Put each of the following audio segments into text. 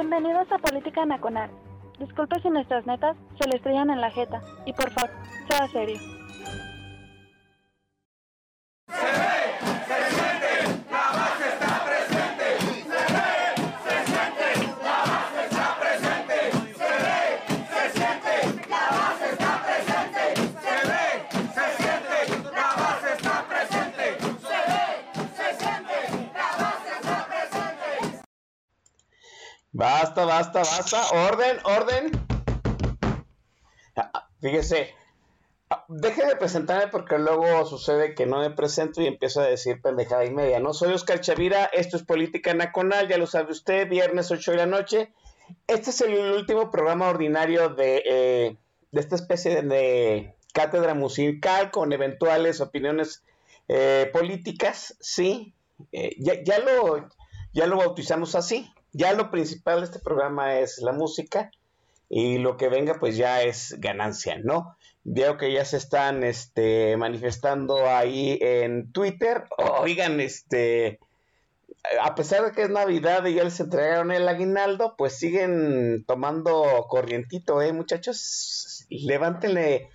Bienvenidos a Política Nacional. Disculpe si nuestras netas se le estrellan en la jeta. Y por favor, sea serio. Basta. Orden, orden. Ah, Fíjese, ah, deje de presentarme porque luego sucede que no me presento y empiezo a decir pendejada y media. No soy Oscar Chavira, esto es Política Nacional, ya lo sabe usted, viernes 8 de la noche. Este es el último programa ordinario de, eh, de esta especie de, de cátedra musical con eventuales opiniones eh, políticas, sí. Eh, ya, ya, lo, ya lo bautizamos así. Ya lo principal de este programa es la música y lo que venga pues ya es ganancia, ¿no? Veo que ya se están este, manifestando ahí en Twitter. Oigan, este, a pesar de que es Navidad y ya les entregaron el aguinaldo, pues siguen tomando corrientito, ¿eh, muchachos? Levántenle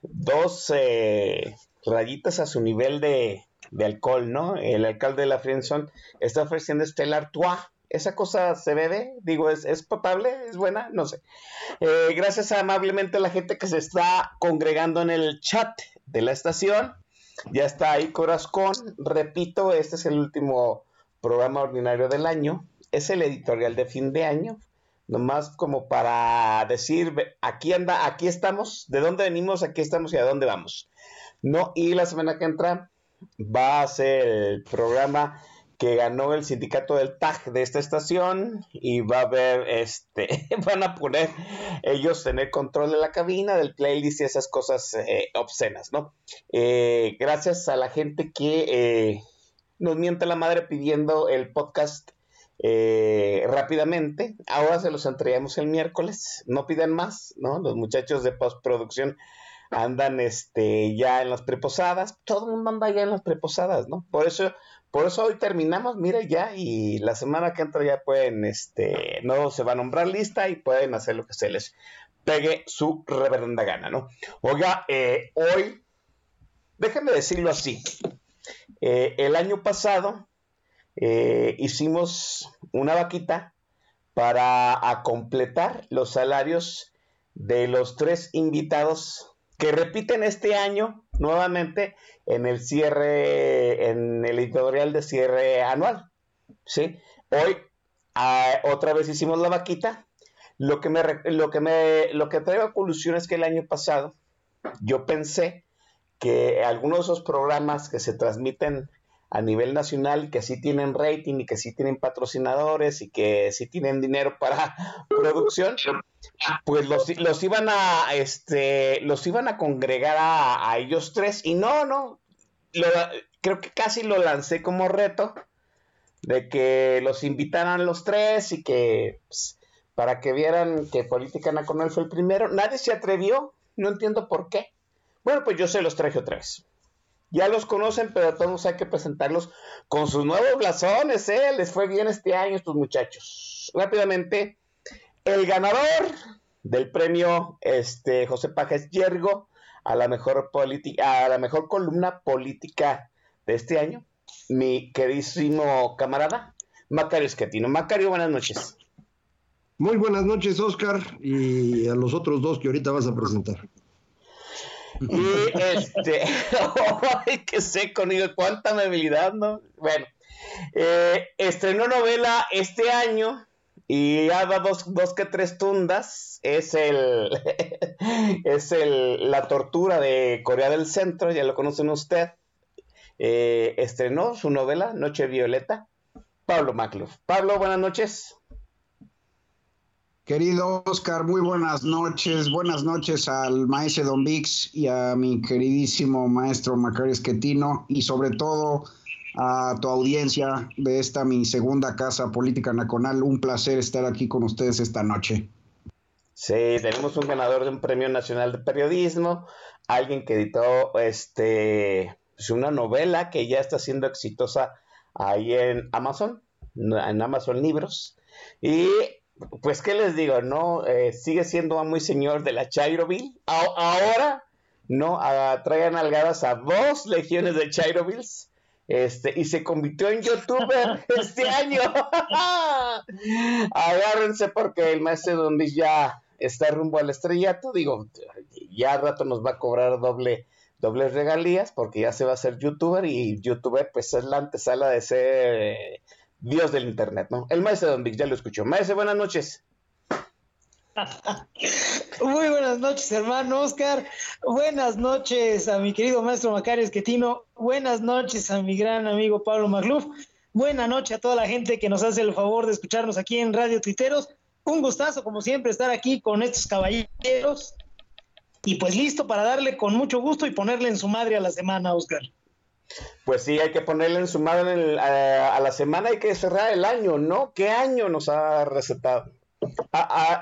dos eh, rayitas a su nivel de, de, alcohol, ¿no? El alcalde de la Friendzone está ofreciendo este Artois esa cosa se bebe, digo, es, es potable, es buena, no sé. Eh, gracias amablemente a la gente que se está congregando en el chat de la estación. Ya está ahí Corazón. Repito, este es el último programa ordinario del año. Es el editorial de fin de año. Nomás como para decir, aquí anda, aquí estamos, de dónde venimos, aquí estamos y a dónde vamos. No, y la semana que entra va a ser el programa que ganó el sindicato del TAG de esta estación y va a haber, este, van a poner ellos tener control de la cabina, del playlist y esas cosas eh, obscenas, ¿no? Eh, gracias a la gente que eh, nos miente la madre pidiendo el podcast rápidamente. Ahora se los entregamos el miércoles, no pidan más, ¿no? Los muchachos de postproducción andan este ya en las preposadas, todo el mundo anda ya en las preposadas, ¿no? Por eso por eso hoy terminamos, mire ya, y la semana que entra ya pueden, este, no se va a nombrar lista y pueden hacer lo que se les pegue su reverenda gana, ¿no? Oiga, eh, hoy, déjenme decirlo así, eh, el año pasado eh, hicimos una vaquita para a completar los salarios de los tres invitados que repiten este año nuevamente en el cierre, en el editorial de cierre anual. ¿sí? Hoy ah, otra vez hicimos la vaquita. Lo que me, lo que me, lo que traigo a colusión es que el año pasado yo pensé que algunos de esos programas que se transmiten a nivel nacional que sí tienen rating y que sí tienen patrocinadores y que sí tienen dinero para producción, pues los, los iban a este los iban a congregar a, a ellos tres y no, no, lo, creo que casi lo lancé como reto de que los invitaran los tres y que pues, para que vieran que Política Nacional fue el primero, nadie se atrevió, no entiendo por qué. Bueno, pues yo se los traje otra vez. Ya los conocen, pero todos hay que presentarlos con sus nuevos blasones, ¿eh? Les fue bien este año estos muchachos. Rápidamente, el ganador del premio este, José Pajes Yergo a la mejor a la mejor columna política de este año, mi queridísimo camarada Macario Esquetino. Macario, buenas noches. Muy buenas noches, Oscar, y a los otros dos que ahorita vas a presentar. Y este, ¡ay, qué seco! Cuánta amabilidad, ¿no? Bueno, eh, estrenó novela este año y ya dos, dos que tres tundas. Es el, es el, la tortura de Corea del Centro, ya lo conocen usted. Eh, estrenó su novela Noche Violeta. Pablo Macluf. Pablo, buenas noches. Querido Oscar, muy buenas noches. Buenas noches al maestro Don Vix y a mi queridísimo maestro Macario Esquetino y sobre todo a tu audiencia de esta mi segunda casa política nacional. Un placer estar aquí con ustedes esta noche. Sí, tenemos un ganador de un premio nacional de periodismo, alguien que editó este pues una novela que ya está siendo exitosa ahí en Amazon, en Amazon Libros. Y pues, ¿qué les digo? No, eh, sigue siendo muy señor de la Chairoville. ahora, no, traigan algadas a dos legiones de Chairovilles. Este, y se convirtió en youtuber este año. Agárrense porque el maestro Don ya está rumbo al estrellato. Digo, ya al rato nos va a cobrar doble, dobles regalías porque ya se va a ser youtuber y youtuber pues es la antesala de ser Dios del Internet, ¿no? El maestro Don Vic, ya lo escuchó. Maestro, buenas noches. Muy buenas noches, hermano Oscar. Buenas noches a mi querido maestro Macario Esquetino. Buenas noches a mi gran amigo Pablo Magluf. Buenas noches a toda la gente que nos hace el favor de escucharnos aquí en Radio Tuiteros. Un gustazo, como siempre, estar aquí con estos caballeros. Y pues listo para darle con mucho gusto y ponerle en su madre a la semana, Oscar. Pues sí, hay que ponerle en su madre a, la semana, hay que cerrar el año, ¿no? ¿Qué año nos ha recetado?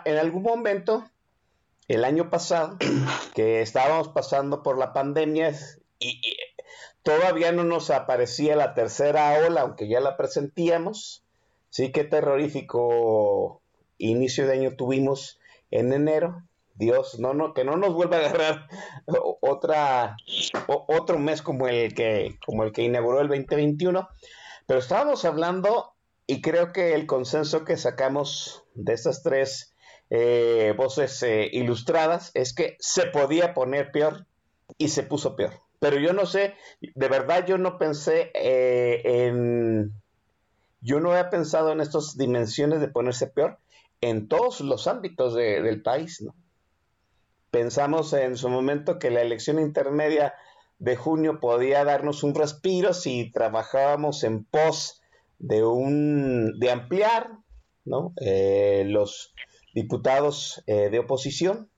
en algún momento, el año pasado, que estábamos pasando por la pandemia y, todavía no nos aparecía la tercera ola, aunque ya la presentíamos. Sí, qué terrorífico inicio de año tuvimos en enero. Dios, no, no, que no nos vuelva a agarrar otro mes como el que, como el que inauguró el 2021. Pero estábamos hablando, y creo que el consenso que sacamos de estas tres eh, voces eh, ilustradas es que se podía poner peor y se puso peor. Pero yo no sé, de verdad yo no pensé eh, en, yo no había pensado en estas dimensiones de ponerse peor en todos los ámbitos del país, ¿no? Pensamos en su momento que la elección intermedia de junio podía darnos un respiro si trabajábamos en pos de un de ampliar eh, los diputados eh, de oposición.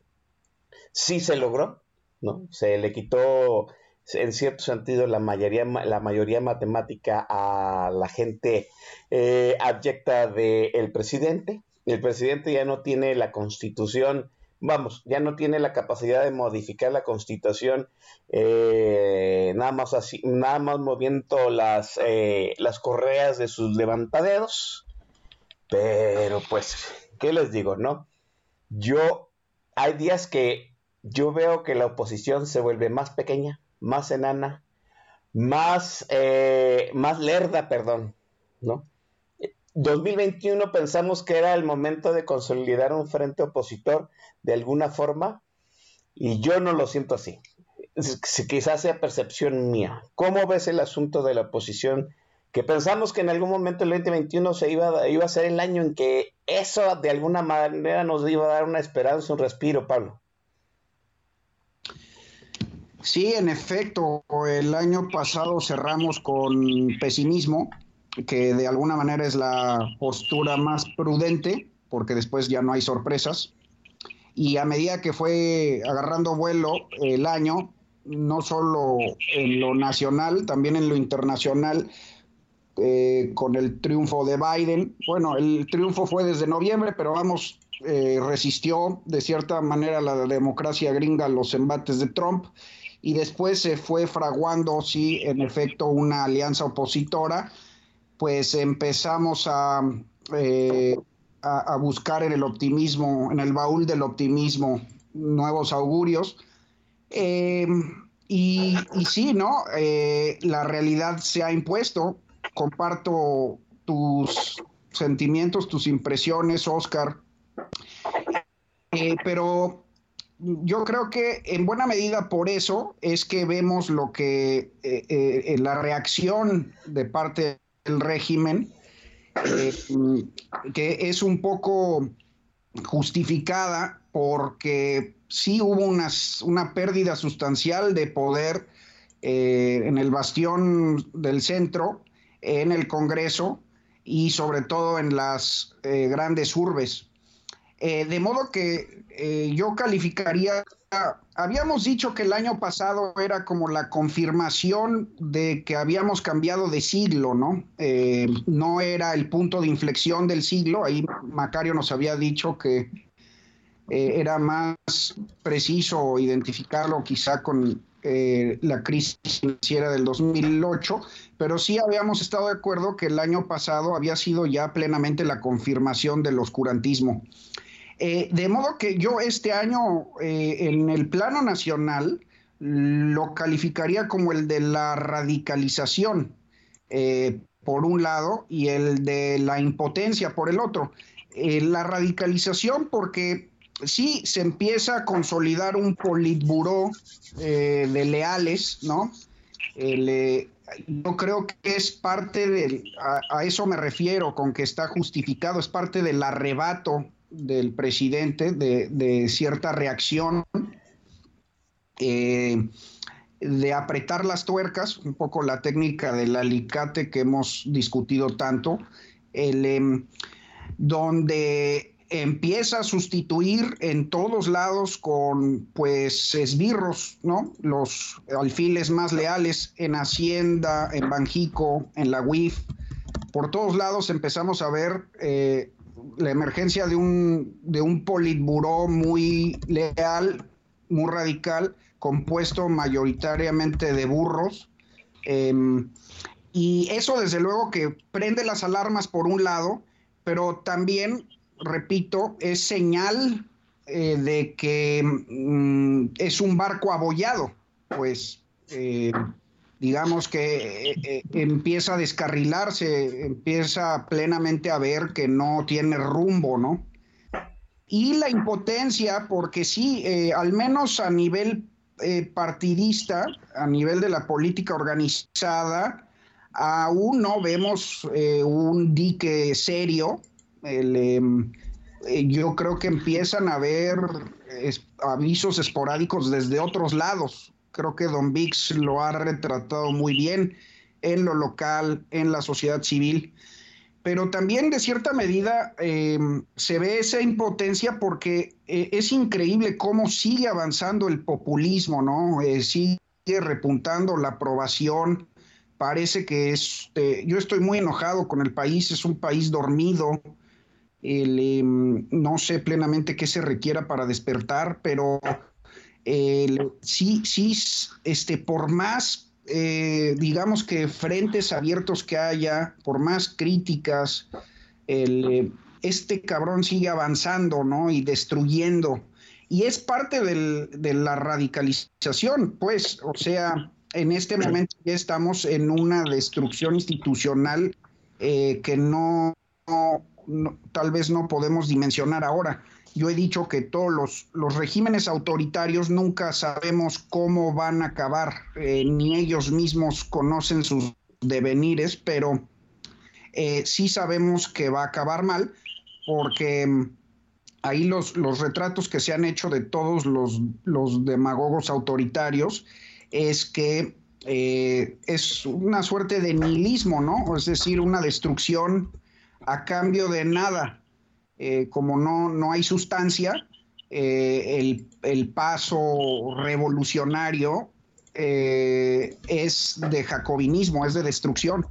Sí se logró, ¿no? Se le quitó en cierto sentido la mayoría, la mayoría matemática a la gente eh, abyecta del presidente. El presidente ya no tiene la constitución vamos, ya no tiene la capacidad de modificar la constitución eh, nada más así, nada más moviendo las, eh, las correas de sus levantaderos. Pero pues, ¿qué les digo, no? Yo, hay días que yo veo que la oposición se vuelve más pequeña, más enana, más, eh, más lerda, perdón, ¿no? 2021 pensamos que era el momento de consolidar un frente opositor de alguna forma y yo no lo siento así. Quizás sea percepción mía. ¿Cómo ves el asunto de la oposición? Que pensamos que en algún momento el 2021 se iba, iba a ser el año en que eso de alguna manera nos iba a dar una esperanza, un respiro, Pablo. Sí, en efecto, el año pasado cerramos con pesimismo, que de alguna manera es la postura más prudente, porque después ya no hay sorpresas. Y a medida que fue agarrando vuelo el año, no solo en lo nacional, también en lo internacional, eh, con el triunfo de Biden. Bueno, el triunfo fue desde noviembre, pero vamos, eh, resistió de cierta manera la democracia gringa los embates de Trump y después se fue fraguando, sí, en efecto, una alianza opositora pues empezamos eh, a, a, buscar en el optimismo, en el baúl del optimismo, nuevos augurios. Em, y, sí, ¿no? Eh, la realidad se ha impuesto. Comparto tus sentimientos, tus impresiones, Oscar. Eh, pero yo creo que en buena medida por eso es que vemos lo que la reacción de parte el régimen, eh, que es un poco justificada porque sí hubo una, una pérdida sustancial de poder eh, en el bastión del centro, en el Congreso, y sobre todo en las eh, grandes urbes. De modo que yo calificaría, habíamos dicho que el año pasado era como la confirmación de que habíamos cambiado de siglo, ¿no? no era el punto de inflexión del siglo, ahí Macario nos había dicho que era más preciso identificarlo quizá con eh, la crisis financiera del 2008, pero sí habíamos estado de acuerdo que el año pasado había sido ya plenamente la confirmación del oscurantismo. Eh, de modo que yo este año eh, en el plano nacional lo calificaría como el de la radicalización, por un lado, y el de la impotencia por el otro. la radicalización porque sí se empieza a consolidar un politburó eh, de leales, ¿no? Eh, yo creo que es parte de, a, eso me refiero, con que está justificado, es parte del arrebato del presidente, de, cierta reacción, eh, de apretar las tuercas, un poco la técnica del alicate que hemos discutido tanto, el, em, donde empieza a sustituir en todos lados con pues esbirros, ¿no? Los alfiles más leales en Hacienda, en Banjico, en la UIF. Por todos lados empezamos a ver eh, la emergencia de un, de un politburó muy leal, muy radical, compuesto mayoritariamente de burros. Em, y eso desde luego que prende las alarmas por un lado, pero también repito, es señal eh, de que mm, es un barco abollado, pues eh, digamos que eh, empieza a descarrilarse, empieza plenamente a ver que no tiene rumbo, ¿no? Y la impotencia, porque sí, al menos a nivel partidista, a nivel de la política organizada, aún no vemos un dique serio Em, eh, yo creo que empiezan a haber avisos esporádicos desde otros lados. Creo que Don Vix lo ha retratado muy bien en lo local, en la sociedad civil. Pero también de cierta medida em, se ve esa impotencia porque eh, es increíble cómo sigue avanzando el populismo, ¿no? Eh, sigue repuntando la aprobación. Parece que es, yo estoy muy enojado con el país, es un país dormido, Em, no sé plenamente qué se requiera para despertar, pero sí, sí, este, por más, eh, digamos que frentes abiertos que haya, por más críticas, este cabrón sigue avanzando, ¿no? Y destruyendo. Y es parte de la radicalización, pues, o sea, en este momento ya estamos en una destrucción institucional eh, que no tal vez no podemos dimensionar ahora. Yo he dicho que todos los, regímenes autoritarios nunca sabemos cómo van a acabar, eh, ni ellos mismos conocen sus devenires, pero eh, sí sabemos que va a acabar mal, porque mm, ahí los, los retratos que se han hecho de todos los, los demagogos autoritarios es que eh, es una suerte de nihilismo, ¿no? Es decir, una destrucción a cambio de nada. Eh, como no, no hay sustancia, eh, el, paso revolucionario eh, es de jacobinismo, es de destrucción.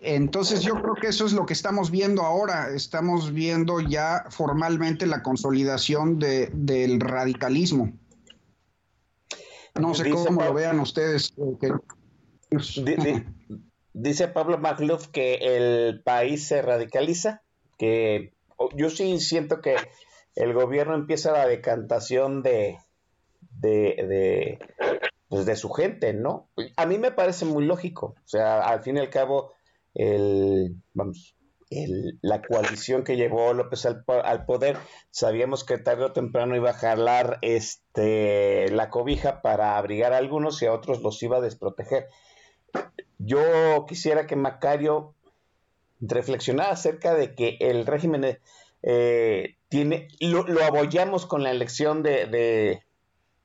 Entonces yo creo que eso es lo que estamos viendo ahora. Estamos viendo ya formalmente la consolidación del radicalismo. No sé cómo lo vean ustedes. Dice Pablo Magluf que el país se radicaliza, que yo sí siento que el gobierno empieza la decantación de, de, pues de su gente, ¿no? A mí me parece muy lógico. O sea, al fin y al cabo, el, vamos, el, la coalición que llevó López al, al, poder, sabíamos que tarde o temprano iba a jalar este, la cobija para abrigar a algunos y a otros los iba a desproteger. Yo quisiera que Macario reflexionara acerca de que el régimen eh, tiene, lo, abollamos con la elección de,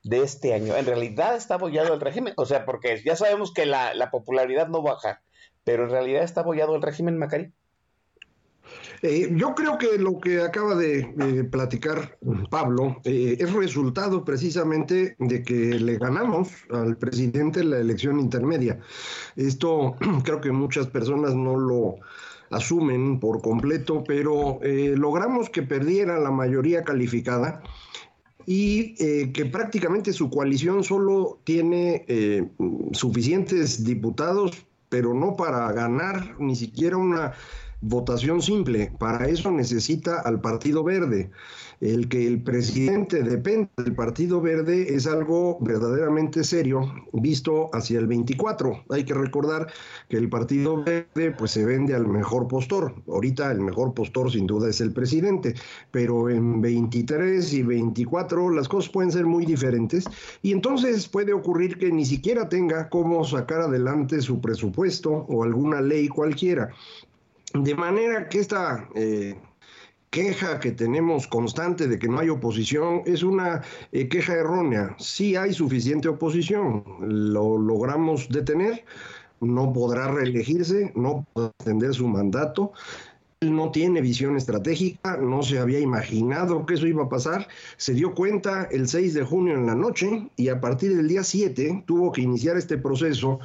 de, este año. En realidad está abollado el régimen, o sea, porque ya sabemos que la, popularidad no baja, pero en realidad está abollado el régimen Macario. Eh, yo creo que lo que acaba de platicar Pablo eh, es resultado precisamente de que le ganamos al presidente la elección intermedia. Esto creo que muchas personas no lo asumen por completo, pero eh, logramos que perdiera la mayoría calificada y que prácticamente su coalición solo tiene suficientes diputados, pero no para ganar ni siquiera una votación simple. Para eso necesita al Partido Verde. El que el presidente dependa del Partido Verde es algo verdaderamente serio visto hacia el 24. Hay que recordar que el Partido Verde pues se vende al mejor postor. Ahorita el mejor postor sin duda es el presidente, pero en 23 y 24 las cosas pueden ser muy diferentes y entonces puede ocurrir que ni siquiera tenga cómo sacar adelante su presupuesto o alguna ley cualquiera. De manera que esta eh, queja que tenemos constante de que no hay oposición es una eh, queja errónea. Sí hay suficiente oposición, lo logramos detener, no podrá reelegirse, no podrá extender su mandato. Él no tiene visión estratégica, no se había imaginado que eso iba a pasar. Se dio cuenta el 6 de junio en la noche y a partir del día 7 tuvo que iniciar este proceso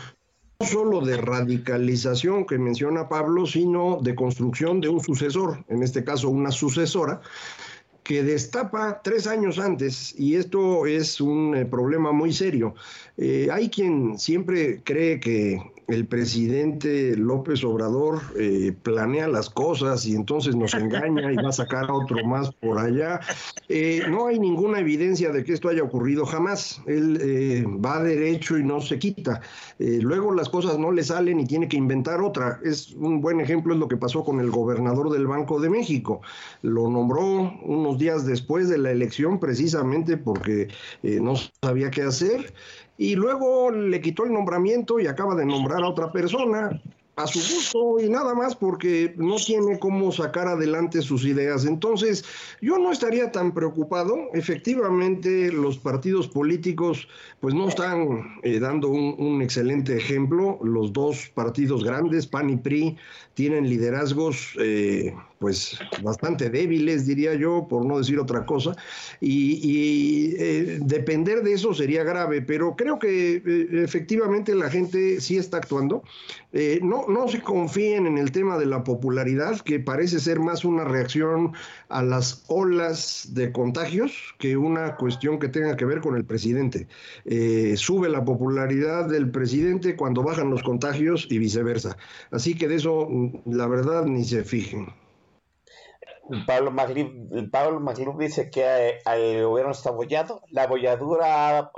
solo de radicalización que menciona Pablo, sino de construcción de un sucesor, en este caso una sucesora, que destapa tres años antes, y esto es un eh, problema muy serio. Eh, hay quien siempre cree que el presidente López Obrador eh, planea las cosas y entonces nos engaña y va a sacar a otro más por allá. Eh, no hay ninguna evidencia de que esto haya ocurrido jamás. Él eh, va derecho y no se quita. luego las cosas no le salen y tiene que inventar otra. Es un buen ejemplo es lo que pasó con el gobernador del Banco de México. Lo nombró unos días después de la elección precisamente porque no sabía qué hacer y luego le quitó el nombramiento y acaba de nombrar a otra persona a su gusto y nada más porque no tiene cómo sacar adelante sus ideas. Entonces, yo no estaría tan preocupado. Efectivamente, los partidos políticos pues no están eh, dando un, excelente ejemplo. Los dos partidos grandes, PAN y PRI, tienen liderazgos eh, pues bastante débiles, diría yo, por no decir otra cosa, y, eh, depender de eso sería grave, pero creo que eh, efectivamente la gente sí está actuando. No, no se confíen en el tema de la popularidad, que parece ser más una reacción a las olas de contagios que una cuestión que tenga que ver con el presidente. sube la popularidad del presidente cuando bajan los contagios y viceversa. Así que de eso la verdad ni se fijen. Pablo Maglub, Pablo dice que eh, el gobierno está abollado. La abolladura ha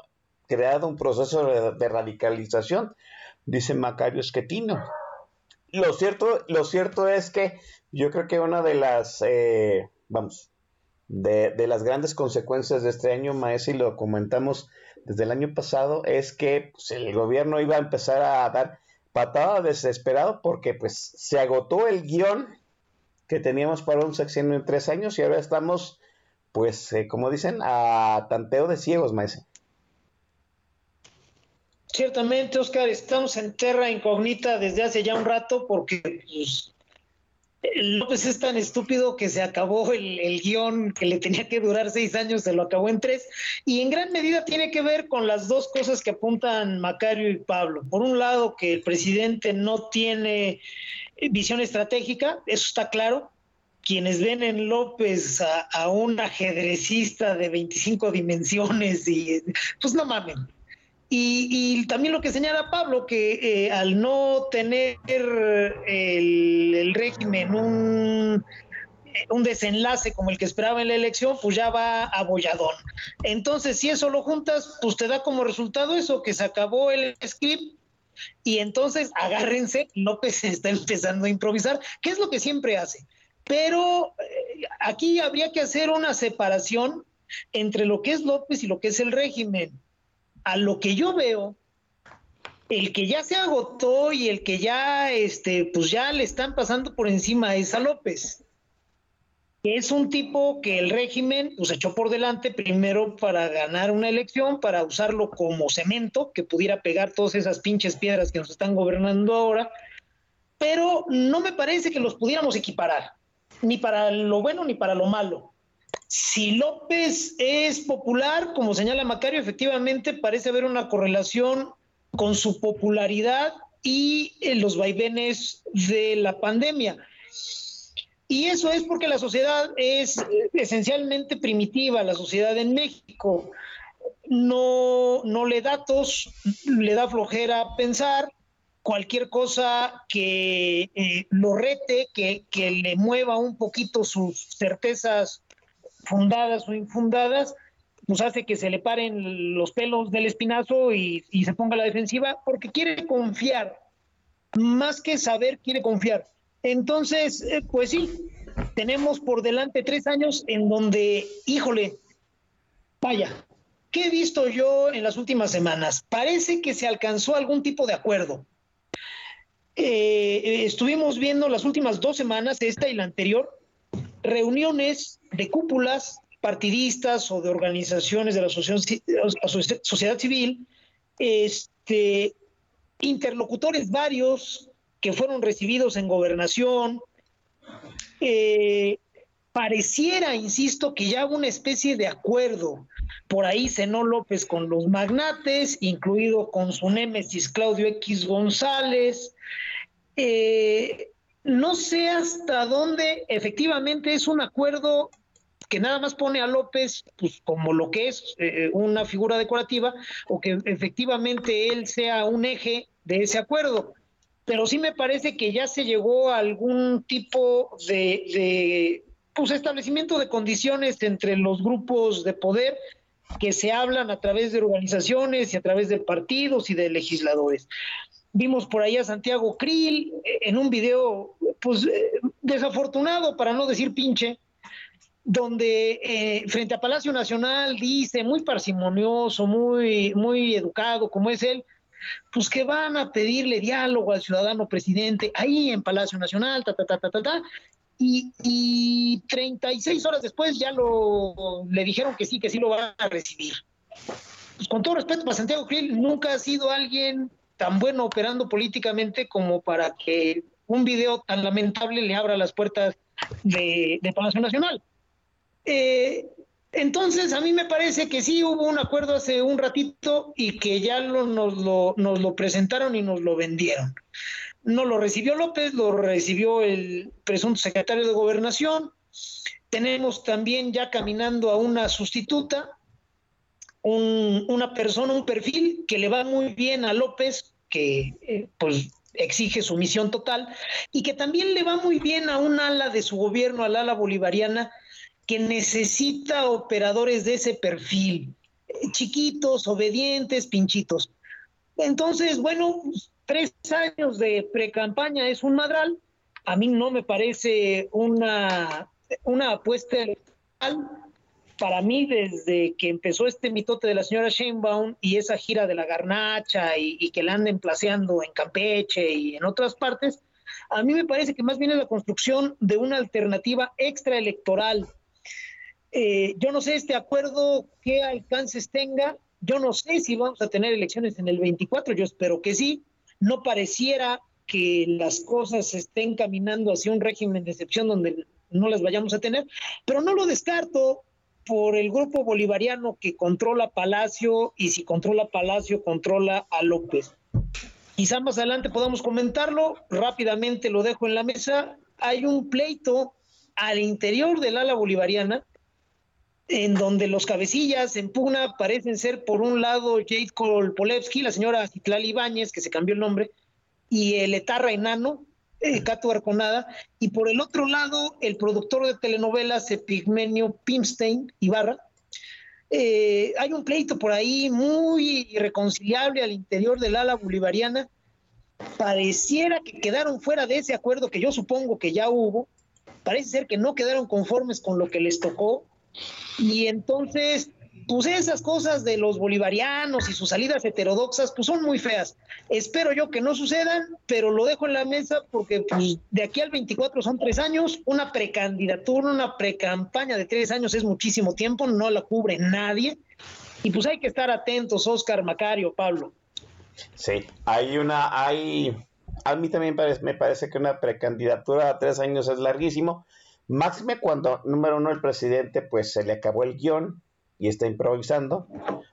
creado un proceso de, radicalización, dice Macario Esquetino. Lo cierto, lo cierto es que yo creo que una de las, eh, vamos, de, las grandes consecuencias de este año, Maese, y lo comentamos desde el año pasado, es que pues, el gobierno iba a empezar a dar patada desesperado porque pues se agotó el guion que teníamos para un sexenio en tres años y ahora estamos, pues, eh, como dicen, a tanteo de ciegos, maese. Ciertamente, Oscar, estamos en terra incógnita desde hace ya un rato porque pues, López es tan estúpido que se acabó el, guion que le tenía que durar seis años, se lo acabó en tres, y en gran medida tiene que ver con las dos cosas que apuntan Macario y Pablo. Por un lado, que el presidente no tiene visión estratégica, eso está claro. Quienes ven en López a, un ajedrecista de 25 dimensiones, y pues no mamen, y, también lo que señala Pablo, que eh, al no tener el, régimen un, un, desenlace como el que esperaba en la elección, pues ya va abolladón. Entonces, si eso lo juntas, pues te da como resultado eso, que se acabó el script y entonces agárrense, López está empezando a improvisar, que es lo que siempre hace. Pero eh, aquí habría que hacer una separación entre lo que es López y lo que es el régimen a lo que yo veo, el que ya se agotó y el que ya, este, pues ya le están pasando por encima es a López. Que es un tipo que el régimen pues echó por delante primero para ganar una elección, para usarlo como cemento, que pudiera pegar todas esas pinches piedras que nos están gobernando ahora, pero no me parece que los pudiéramos equiparar. ni para lo bueno ni para lo malo. Si López es popular, como señala Macario, efectivamente parece haber una correlación con su popularidad y eh, los vaivenes de la pandemia. Y eso es porque la sociedad es esencialmente primitiva, la sociedad en México. No, no le da datos, le da flojera pensar, cualquier cosa que eh, lo rete, que, que, le mueva un poquito sus certezas fundadas o infundadas, pues hace que se le paren los pelos del espinazo y, se ponga a la defensiva porque quiere confiar, más que saber, quiere confiar. Entonces, eh, pues sí, tenemos por delante tres años en donde, híjole, vaya, ¿qué he visto yo en las últimas semanas? Parece que se alcanzó algún tipo de acuerdo. Eh, estuvimos viendo las últimas dos semanas, esta y la anterior, reuniones de cúpulas partidistas o de organizaciones de la sociedad civil, este, interlocutores varios que fueron recibidos en gobernación. Eh, pareciera, insisto, que ya hubo una especie de acuerdo. Por ahí cenó López con los magnates, incluido con su némesis Claudio X González. Eh, no sé hasta dónde efectivamente es un acuerdo que nada más pone a López pues, como lo que es eh, una figura decorativa o que efectivamente él sea un eje de ese acuerdo. Pero sí me parece que ya se llegó a algún tipo de, de pues, establecimiento de condiciones entre los grupos de poder que se hablan a través de organizaciones y a través de partidos y de legisladores. Vimos por ahí a Santiago Krill eh, en un video, pues eh, desafortunado, para no decir pinche, donde eh, frente a Palacio Nacional dice, muy parsimonioso, muy, muy educado, como es él, pues que van a pedirle diálogo al ciudadano presidente ahí en Palacio Nacional, ta, ta, ta, ta, ta, ta. Y, y 36 horas después ya lo le dijeron que sí, que sí lo van a recibir. Pues con todo respeto para Santiago Krill, nunca ha sido alguien tan bueno operando políticamente como para que un video tan lamentable le abra las puertas de, Palacio Nacional. Eh, entonces, a mí me parece que sí hubo un acuerdo hace un ratito y que ya nos, lo, nos lo presentaron y nos lo vendieron. No lo recibió López, lo recibió el presunto secretario de Gobernación. Tenemos también ya caminando a una sustituta, una persona, un perfil que le va muy bien a López, que eh, pues exige sumisión total, y que también le va muy bien a un ala de su gobierno, al ala bolivariana, que necesita operadores de ese perfil, eh, chiquitos, obedientes, pinchitos. Entonces, bueno, tres años de pre-campaña es un madral. A mí no me parece una, una apuesta electoral para mí, desde que empezó este mitote de la señora Sheinbaum y esa gira de la garnacha y, que la anden placeando en Campeche y en otras partes, a mí me parece que más bien es la construcción de una alternativa extraelectoral. Eh, yo no sé este acuerdo qué alcances tenga, yo no sé si vamos a tener elecciones en el 24, yo espero que sí. No pareciera que las cosas estén caminando hacia un régimen de excepción donde no las vayamos a tener, pero no lo descarto por el grupo bolivariano que controla Palacio y si controla Palacio controla a López. Quizá más adelante podamos comentarlo, rápidamente lo dejo en la mesa. Hay un pleito al interior del ala bolivariana en donde los cabecillas en pugna parecen ser por un lado Jade Kolpolevsky, la señora Citlali Ibáñez, que se cambió el nombre, y el etarra enano, eh, Cato Arconada, y por el otro lado, el productor de telenovelas Epigmenio Pimstein Ibarra. Eh, hay un pleito por ahí muy irreconciliable al interior del ala bolivariana. Pareciera que quedaron fuera de ese acuerdo que yo supongo que ya hubo. Parece ser que no quedaron conformes con lo que les tocó. Y entonces pues esas cosas de los bolivarianos y sus salidas heterodoxas, pues son muy feas. Espero yo que no sucedan, pero lo dejo en la mesa porque pues, de aquí al 24 son tres años, una precandidatura, una precampaña de tres años es muchísimo tiempo, no la cubre nadie. Y pues hay que estar atentos, Oscar, Macario, Pablo. Sí, hay una, hay, a mí también me parece que una precandidatura a tres años es larguísimo Máxime cuando, número uno, el presidente pues se le acabó el guion y está improvisando.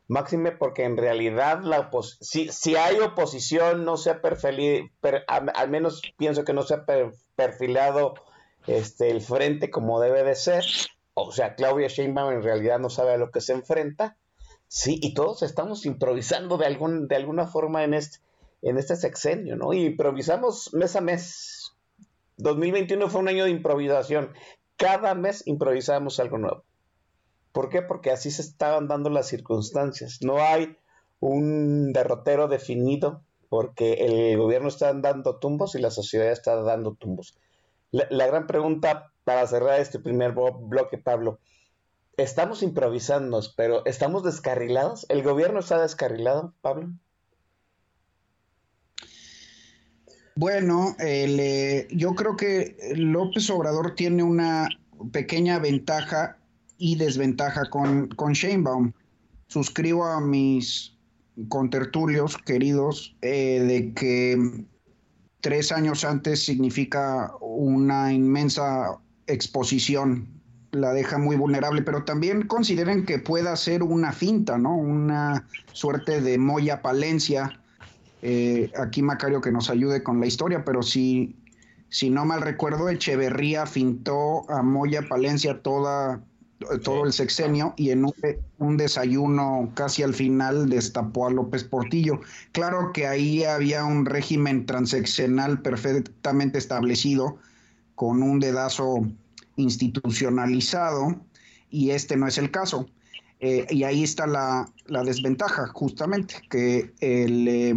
Máxime porque en realidad la si, si hay oposición no se ha perfilado, al menos pienso que no se ha perfilado este, el frente como debe de ser. O sea, Claudia Sheinbaum en realidad no sabe a lo que se enfrenta. Sí, y todos estamos improvisando de, algún, de alguna forma en este, en este sexenio, ¿no? Y improvisamos mes a mes. 2021 fue un año de improvisación. Cada mes improvisamos algo nuevo. ¿Por qué? Porque así se estaban dando las circunstancias. No hay un derrotero definido porque el gobierno está dando tumbos y la sociedad está dando tumbos. La, gran pregunta para cerrar este primer bloque, Pablo, estamos improvisando, pero ¿estamos descarrilados? ¿El gobierno está descarrilado, Pablo? Bueno, eh, yo creo que López Obrador tiene una pequeña ventaja y desventaja con, con Sheinbaum. Suscribo a mis contertulios queridos eh, de que tres años antes significa una inmensa exposición, la deja muy vulnerable, pero también consideren que pueda ser una finta, ¿no? Una suerte de Moya Palencia. Eh, aquí Macario que nos ayude con la historia, pero si, si no mal recuerdo, Echeverría fintó a Moya Palencia toda todo el sexenio y en un, desayuno casi al final destapó a López Portillo. Claro que ahí había un régimen transeccional perfectamente establecido con un dedazo institucionalizado y este no es el caso. Eh, y ahí está la, desventaja, justamente, que el, eh,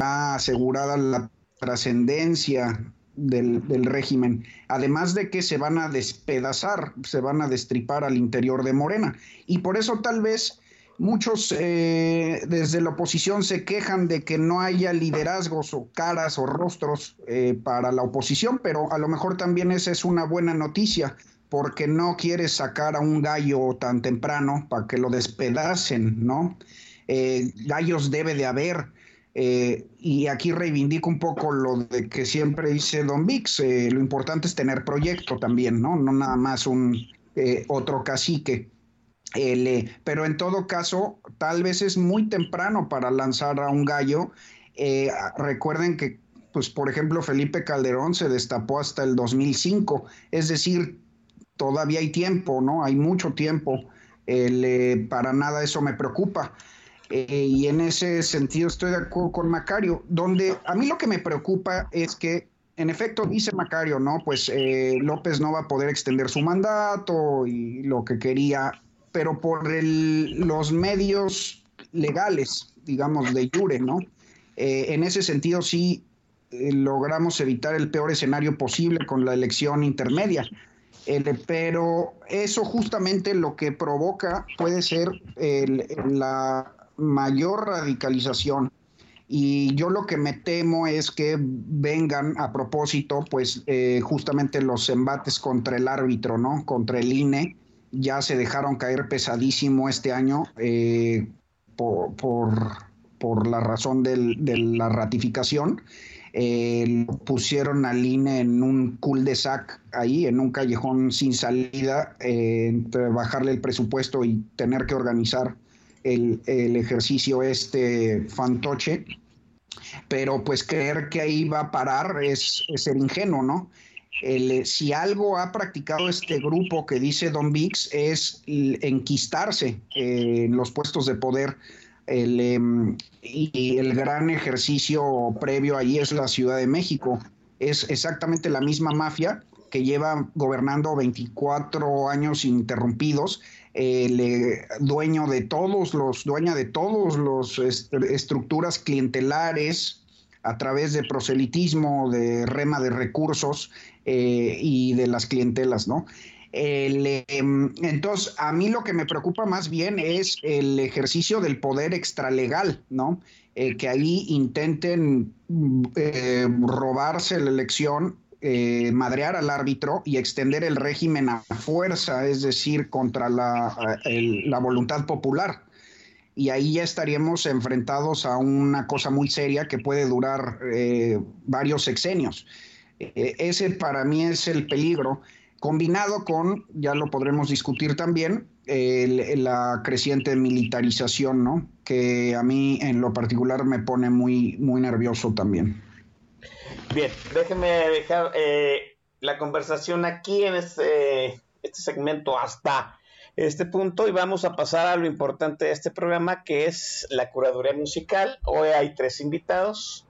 ha asegurada la trascendencia del, régimen, además de que se van a despedazar, se van a destripar al interior de Morena. Y por eso tal vez muchos eh, desde la oposición se quejan de que no haya liderazgos o caras o rostros eh, para la oposición, pero a lo mejor también esa es una buena noticia, porque no quieres sacar a un gallo tan temprano para que lo despedacen, ¿no? Eh, gallos debe de haber eh, y aquí reivindico un poco lo de que siempre dice Don Vix, eh, lo importante es tener proyecto también, ¿no? No nada más un eh, otro cacique. pero en todo caso, tal vez es muy temprano para lanzar a un gallo. recuerden que, pues, por ejemplo, Felipe Calderón se destapó hasta el 2005, es decir, todavía hay tiempo, ¿no? Hay mucho tiempo. para nada eso me preocupa. Eh, y en ese sentido estoy de acuerdo con Macario, donde a mí lo que me preocupa es que, en efecto, dice Macario, ¿no? Pues eh, López no va a poder extender su mandato y lo que quería, pero por los medios legales, digamos, de Jure, ¿no? Eh, en ese sentido sí logramos evitar el peor escenario posible con la elección intermedia. pero eso justamente lo que provoca puede ser la mayor radicalización. Y yo lo que me temo es que vengan a propósito, pues eh, justamente los embates contra el árbitro, ¿no? Contra el INE. Ya se dejaron caer pesadísimo este año eh, por, por, la razón de la ratificación. Eh, pusieron al INE en un cul de sac ahí, en un callejón sin salida, entre bajarle el presupuesto y tener que organizar el, ejercicio este fantoche, pero pues creer que ahí va a parar es, ser ingenuo, ¿no? El, si algo ha practicado este grupo que dice Don Vix es enquistarse en los puestos de poder. Em, y el gran ejercicio previo ahí es la Ciudad de México. Es exactamente la misma mafia que lleva gobernando 24 años interrumpidos eh, dueño de todos los, dueña de todos los estructuras clientelares a través de proselitismo, de rema de recursos eh, y de las clientelas, ¿no? Em, entonces, a mí lo que me preocupa más bien es el ejercicio del poder extralegal, ¿no? Eh, que ahí intenten robarse la elección eh, madrear al árbitro y extender el régimen a fuerza, es decir, contra la, voluntad popular. Y ahí ya estaríamos enfrentados a una cosa muy seria que puede durar eh, varios sexenios. Eh, ese para mí es el peligro. combinado con, ya lo podremos discutir también, la creciente militarización, ¿no? Que a mí en lo particular me pone muy, muy nervioso también. Bien, déjenme dejar eh, la conversación aquí en este, este segmento hasta este punto y vamos a pasar a lo importante de este programa que es la curaduría musical. Hoy hay tres invitados,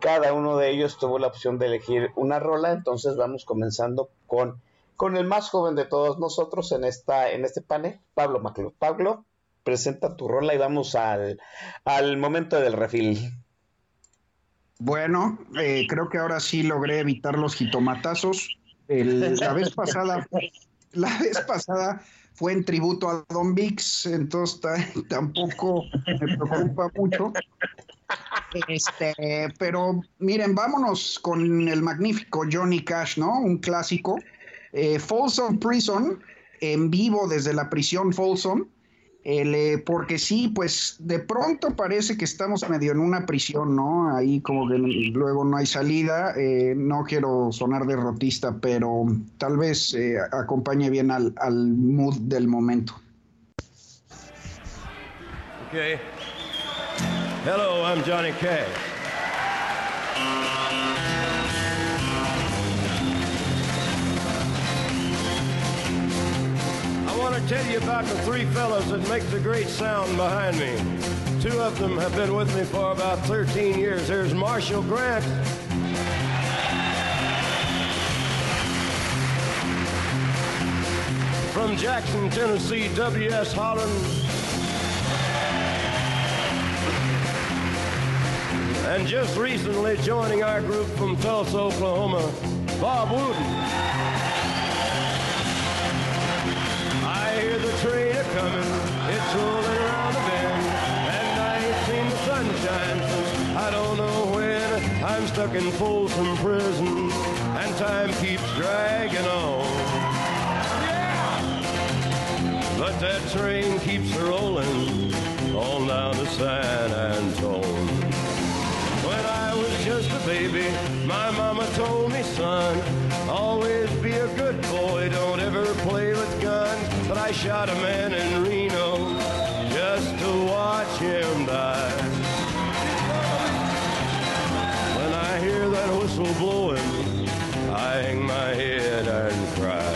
cada uno de ellos tuvo la opción de elegir una rola, entonces vamos comenzando con, con el más joven de todos nosotros en, esta, en este panel, Pablo Maclo. Pablo, presenta tu rola y vamos al, al momento del refil. Bueno, eh, creo que ahora sí logré evitar los jitomatazos. la vez pasada, la vez pasada fue en tributo a Don Vix, entonces tampoco me preocupa mucho. Este, pero miren, vámonos con el magnífico Johnny Cash, ¿no? Un clásico. Eh, Folsom Prison, en vivo desde la prisión Folsom. Eh, porque sí, pues de pronto parece que estamos medio en una prisión, ¿no? Ahí como que luego no hay salida. Eh, no quiero sonar derrotista, pero tal vez eh, acompañe bien al, al mood del momento. Okay. Hello, I'm Johnny Cash. Want to tell you about the three fellows that make the great sound behind me. Two of them have been with me for about 13 years. There's Marshall Grant. From Jackson, Tennessee, W.S. Holland. And just recently joining our group from Tulsa, Oklahoma, Bob Wooten. Train a coming, it's rolling around the bend, and I ain't seen the sunshine since I don't know when. I'm stuck in Folsom Prison, and time keeps dragging on. Yeah! But that train keeps rolling on down to San Antone When I was just a baby, my mama told me, son, always be a good boy, don't ever play with guns. But I shot a man in Reno just to watch him die. When I hear that whistle blowing, I hang my head and cry.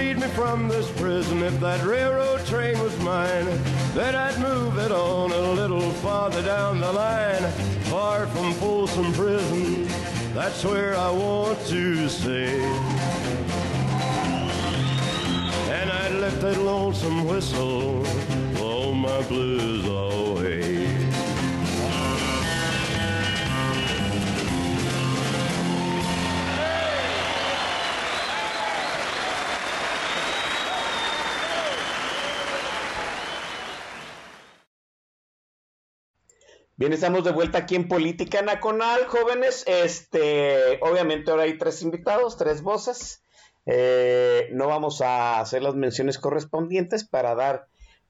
Freed me from this prison. If that railroad train was mine, then I'd move it on a little farther down the line, far from Folsom Prison. That's where I want to stay. And I'd let that lonesome whistle blow my blues away. Bien, estamos de vuelta aquí en Política Nacional, jóvenes. Este, obviamente ahora hay tres invitados, tres voces. Eh, no vamos a hacer las menciones correspondientes para dar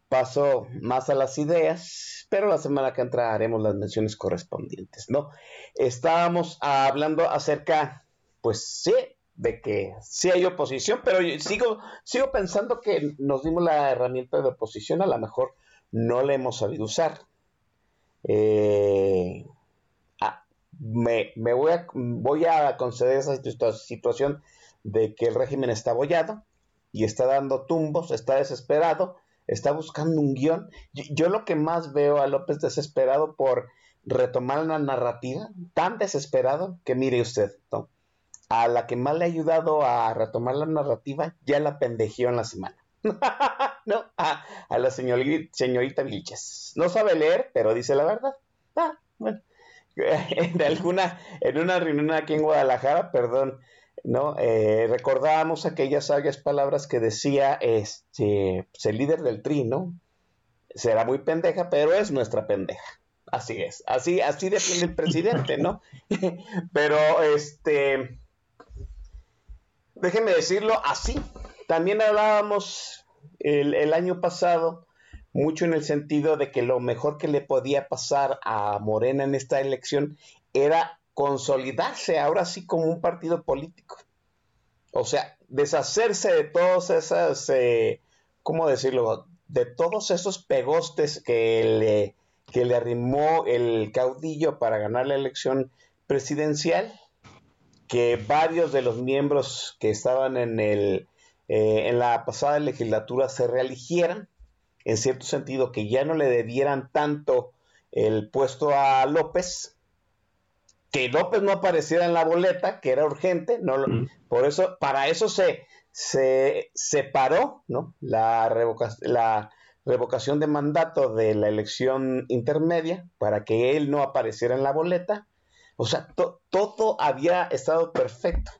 paso más a las ideas, pero la semana que entra haremos las menciones correspondientes, ¿no? Estábamos hablando acerca, pues sí, de que sí hay oposición, pero sigo, sigo pensando que nos dimos la herramienta de oposición, a lo mejor no la hemos sabido usar eh, ah, me, voy, a, voy a conceder esa situación de que el régimen está abollado y está dando tumbos, está desesperado, está buscando un guion. Yo, lo que más veo a López desesperado por retomar una narrativa, tan desesperado que mire usted, a la que más le ha ayudado a retomar la narrativa, ya la pendejió en la semana. no, a, la señorita, Vilches. No sabe leer, pero dice la verdad. Ah, bueno. En alguna, en una reunión aquí en Guadalajara, perdón, ¿no? Eh, recordábamos aquellas sabias palabras que decía este, pues, el líder del tri, ¿no? Será muy pendeja, pero es nuestra pendeja. Así es, así, así define el presidente, ¿no? pero este, déjeme decirlo así. También hablábamos el, año pasado mucho en el sentido de que lo mejor que le podía pasar a Morena en esta elección era consolidarse ahora sí como un partido político. O sea, deshacerse de todas esas, eh, ¿cómo decirlo? De todos esos pegostes que le, que le arrimó el caudillo para ganar la elección presidencial, que varios de los miembros que estaban en, el, eh, en la pasada legislatura se reeligieran, en cierto sentido, que ya no le debieran tanto el puesto a López, que López no apareciera en la boleta, que era urgente, no por eso, para eso se, se separó ¿no? la, revocación, la revocación de mandato de la elección intermedia, para que él no apareciera en la boleta. O sea, todo había estado perfecto.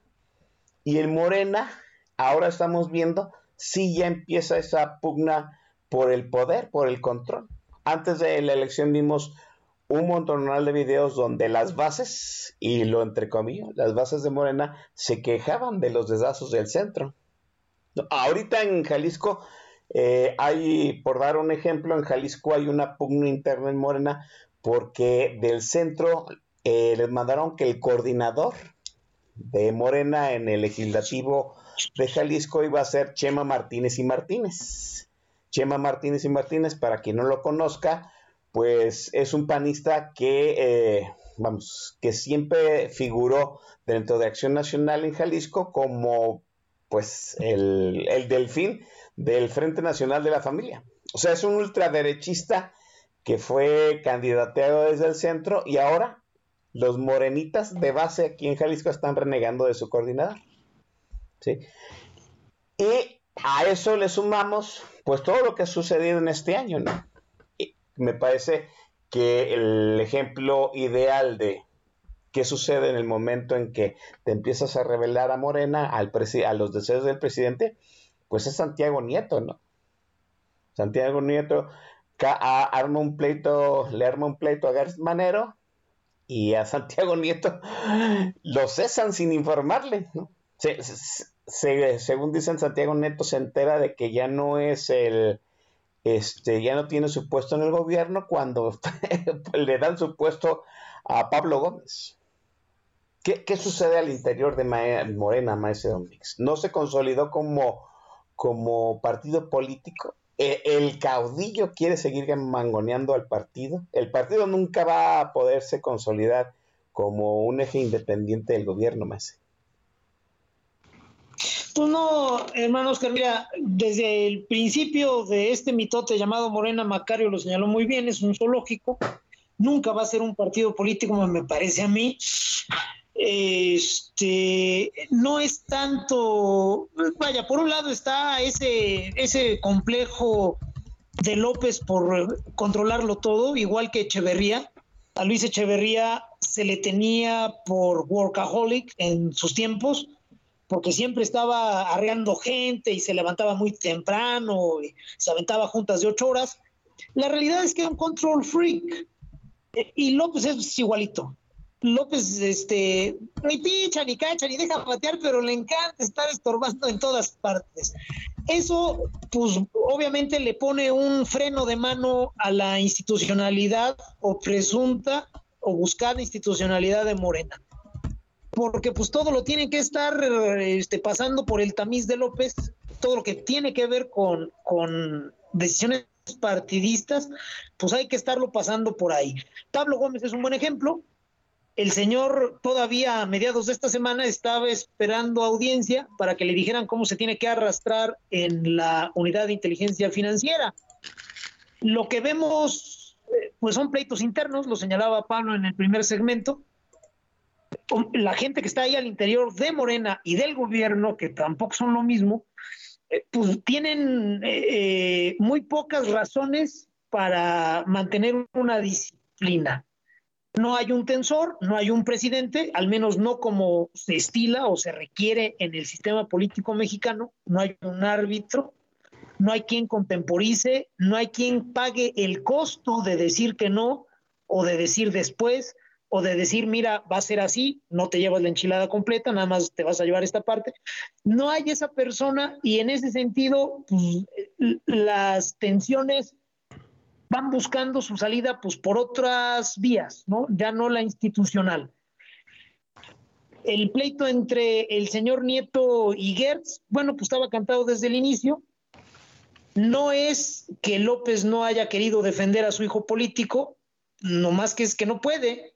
Y el Morena, ahora estamos viendo, sí ya empieza esa pugna por el poder, por el control. Antes de la elección vimos un montonal de videos donde las bases, y lo entrecomillo, las bases de Morena se quejaban de los desazos del centro. Ahorita en Jalisco eh, hay, por dar un ejemplo, en Jalisco hay una pugna interna en Morena porque del centro eh, les mandaron que el coordinador de Morena en el legislativo de Jalisco iba a ser Chema Martínez y Martínez. Chema Martínez y Martínez, para quien no lo conozca, pues es un panista que, eh, vamos, que siempre figuró dentro de Acción Nacional en Jalisco como, pues, el, el delfín del Frente Nacional de la Familia. O sea, es un ultraderechista que fue candidateado desde el centro y ahora los morenitas de base aquí en Jalisco están renegando de su coordinador. ¿Sí? Y a eso le sumamos pues todo lo que ha sucedido en este año, ¿no? me parece que el ejemplo ideal de qué sucede en el momento en que te empiezas a revelar a Morena, al a los deseos del presidente, pues es Santiago Nieto, ¿no? Santiago Nieto arma un pleito, le arma un pleito a García Manero y a Santiago Nieto lo cesan sin informarle, ¿no? Según dicen, Santiago Nieto se entera de que ya no es el este, ya no tiene su puesto en el gobierno cuando le dan su puesto a Pablo Gómez. ¿Qué, sucede al interior de Morena, Maese Domínguez? ¿No se consolidó como, como partido político? ¿E, ¿El, caudillo quiere seguir mangoneando al partido? El partido nunca va a poderse consolidar como un eje independiente del gobierno, Maese. Pues no, hermano Oscar, mira, desde el principio de este mitote llamado Morena Macario lo señaló muy bien, es un zoológico, nunca va a ser un partido político, me parece a mí. Este no es tanto, vaya, por un lado está ese, ese complejo de López por controlarlo todo, igual que Echeverría. A Luis Echeverría se le tenía por workaholic en sus tiempos, porque siempre estaba arreando gente y se levantaba muy temprano y se aventaba juntas de ocho horas. La realidad es que era un control freak. Y López es igualito. López, este, ni picha, ni cacha, ni deja patear, pero le encanta estar estorbando en todas partes. Eso, pues, obviamente le pone un freno de mano a la institucionalidad o presunta o buscada institucionalidad de Morena porque pues todo lo tiene que estar este, pasando por el tamiz de López, todo lo que tiene que ver con, con decisiones partidistas, pues hay que estarlo pasando por ahí. Pablo Gómez es un buen ejemplo. El señor todavía a mediados de esta semana estaba esperando audiencia para que le dijeran cómo se tiene que arrastrar en la unidad de inteligencia financiera. Lo que vemos, eh, pues son pleitos internos, lo señalaba Pablo en el primer segmento. La gente que está ahí al interior de Morena y del gobierno, que tampoco son lo mismo, eh, pues tienen eh, muy pocas razones para mantener una disciplina. No hay un tensor, no hay un presidente, al menos no como se estila o se requiere en el sistema político mexicano, no hay un árbitro, no hay quien contemporice, no hay quien pague el costo de decir que no o de decir después o de decir, mira, va a ser así, no te llevas la enchilada completa, nada más te vas a llevar esta parte. No hay esa persona y en ese sentido, pues, las tensiones van buscando su salida pues por otras vías, ¿no? Ya no la institucional. El pleito entre el señor Nieto y Gertz, bueno, pues estaba cantado desde el inicio. No es que López no haya querido defender a su hijo político, no más que es que no puede.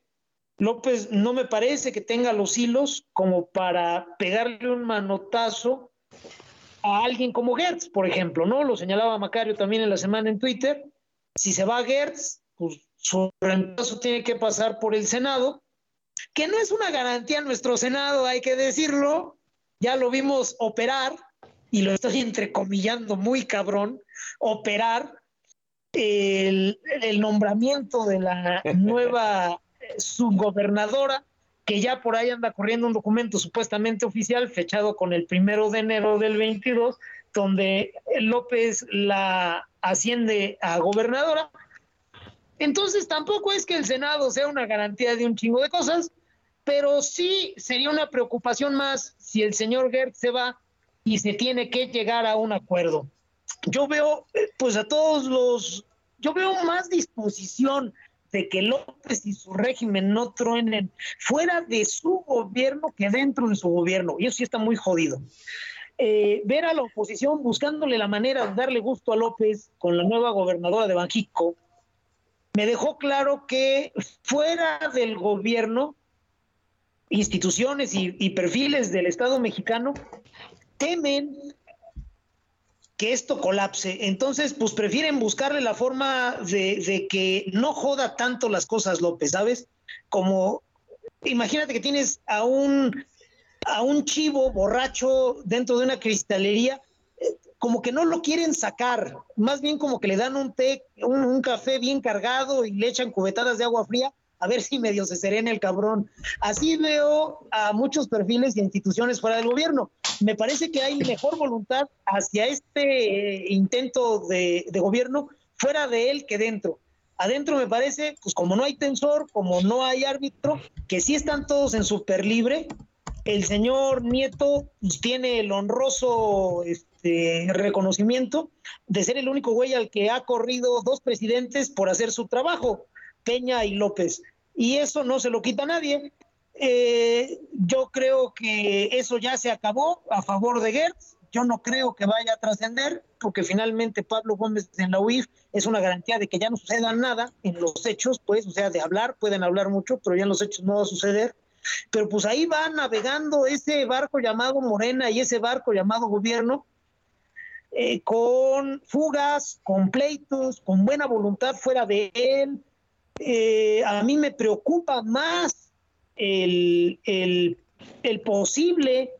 López no me parece que tenga los hilos como para pegarle un manotazo a alguien como Gertz, por ejemplo, ¿no? Lo señalaba Macario también en la semana en Twitter si se va a Gertz, pues su reemplazo tiene que pasar por el Senado, que no es una garantía nuestro Senado, hay que decirlo. Ya lo vimos operar, y lo estoy entrecomillando muy cabrón, operar el, el nombramiento de la nueva subgobernadora, que ya por ahí anda corriendo un documento supuestamente oficial, fechado con el primero de enero del 22, donde López la asciende a gobernadora. Entonces tampoco es que el Senado sea una garantía de un chingo de cosas, pero sí sería una preocupación más si el señor Gertz se va y se tiene que llegar a un acuerdo. Yo veo, pues a todos los, yo veo más disposición de que López y su régimen no truenen fuera de su gobierno que dentro de su gobierno. Y eso sí está muy jodido. Eh, ver a la oposición buscándole la manera de darle gusto a López con la nueva gobernadora de Banjico, me dejó claro que fuera del gobierno, instituciones y, perfiles del Estado mexicano temen que esto colapse. Entonces, pues prefieren buscarle la forma de, de, que no joda tanto las cosas López, ¿sabes? Como, imagínate que tienes a un a un chivo borracho dentro de una cristalería, eh, como que no lo quieren sacar, más bien como que le dan un té, un, café bien cargado y le echan cubetadas de agua fría a ver si medio se serena el cabrón. Así veo a muchos perfiles y instituciones fuera del gobierno. Me parece que hay mejor voluntad hacia este eh, intento de, gobierno fuera de él que dentro. Adentro me parece, pues como no hay tensor, como no hay árbitro, que sí están todos en super libre, el señor Nieto pues, tiene el honroso este, reconocimiento de ser el único güey al que ha corrido dos presidentes por hacer su trabajo, Peña y López. Y eso no se lo quita nadie. Eh, yo creo que eso ya se acabó a favor de Gertz. Yo no creo que vaya a trascender, porque finalmente Pablo Gómez en la UIF es una garantía de que ya no suceda nada en los hechos, pues, o sea, de hablar, pueden hablar mucho, pero ya en los hechos no va a suceder. Pero pues ahí va navegando ese barco llamado Morena y ese barco llamado gobierno eh, con fugas, con pleitos, con buena voluntad fuera de él. Eh, a mí me preocupa más el, posible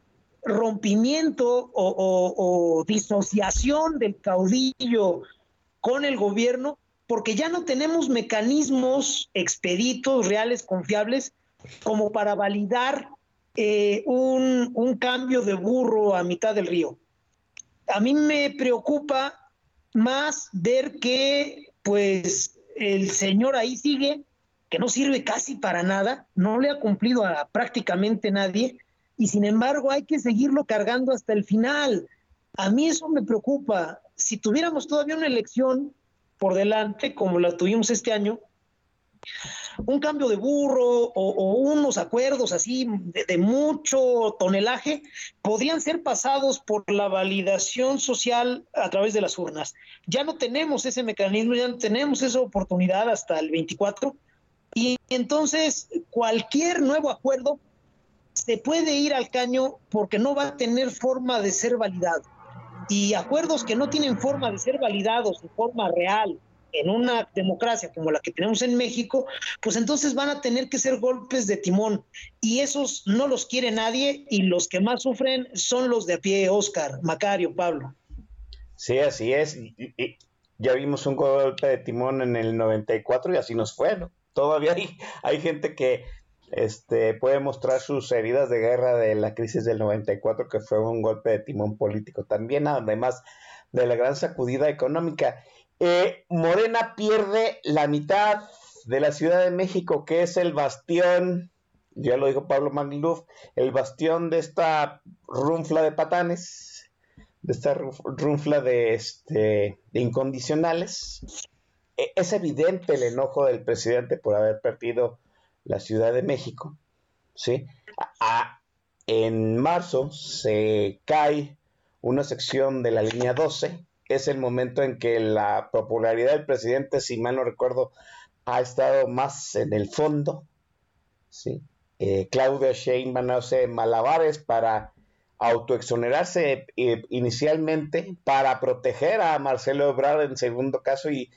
rompimiento o disociación del caudillo con el gobierno, porque ya no tenemos mecanismos expeditos, reales, confiables, como para validar eh, un, un cambio de burro a mitad del río. A mí me preocupa más ver que pues el señor ahí sigue, que no sirve casi para nada, no le ha cumplido a prácticamente nadie, y sin embargo hay que seguirlo cargando hasta el final. A mí eso me preocupa. Si tuviéramos todavía una elección por delante, como la tuvimos este año, un cambio de burro o, unos acuerdos así de, mucho tonelaje podrían ser pasados por la validación social a través de las urnas. Ya no tenemos ese mecanismo, ya no tenemos esa oportunidad hasta el 24 y entonces cualquier nuevo acuerdo se puede ir al caño porque no va a tener forma de ser validado. Y acuerdos que no tienen forma de ser validados de forma real en una democracia como la que tenemos en México, pues entonces van a tener que ser golpes de timón. Y esos no los quiere nadie y los que más sufren son los de a pie, Oscar, Macario, Pablo. Sí, así es. ya vimos un golpe de timón en el 94 y así nos fue, ¿no? Todavía hay, hay gente que este, puede mostrar sus heridas de guerra de la crisis del 94, que fue un golpe de timón político también, además de la gran sacudida económica. Eh, Morena pierde la mitad de la Ciudad de México, que es el bastión, ya lo dijo Pablo Magluf, el bastión de esta runfla de patanes, de esta runfla de, este, de incondicionales. E, es evidente el enojo del presidente por haber perdido la Ciudad de México, ¿sí? en marzo se cae una sección de la línea 12, es el momento en que la popularidad del presidente, si mal no recuerdo, ha estado más en el fondo, ¿sí? Eh, Claudia Sheinbaum hace malabares para autoexonerarse eh, inicialmente para proteger a Marcelo Ebrard en segundo caso y,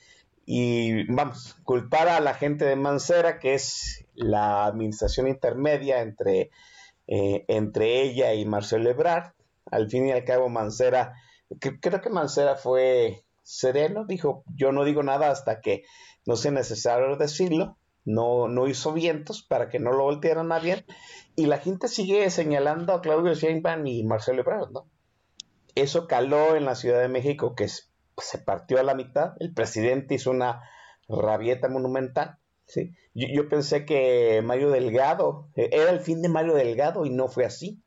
vamos, culpar a la gente de Mancera, que es la administración intermedia entre, eh, entre ella y Marcelo Ebrard. Al fin y al cabo, Mancera, creo que Mancera fue sereno, dijo, yo no digo nada hasta que no sea necesario decirlo, no, no hizo vientos para que no lo voltearan a bien, y la gente sigue señalando a Claudio Sheinbaum y Marcelo Ebrard, ¿no? Eso caló en la Ciudad de México, que se partió a la mitad, el presidente hizo una rabieta monumental, ¿sí? Yo, pensé que Mario Delgado, eh, era el fin de Mario Delgado y no fue así.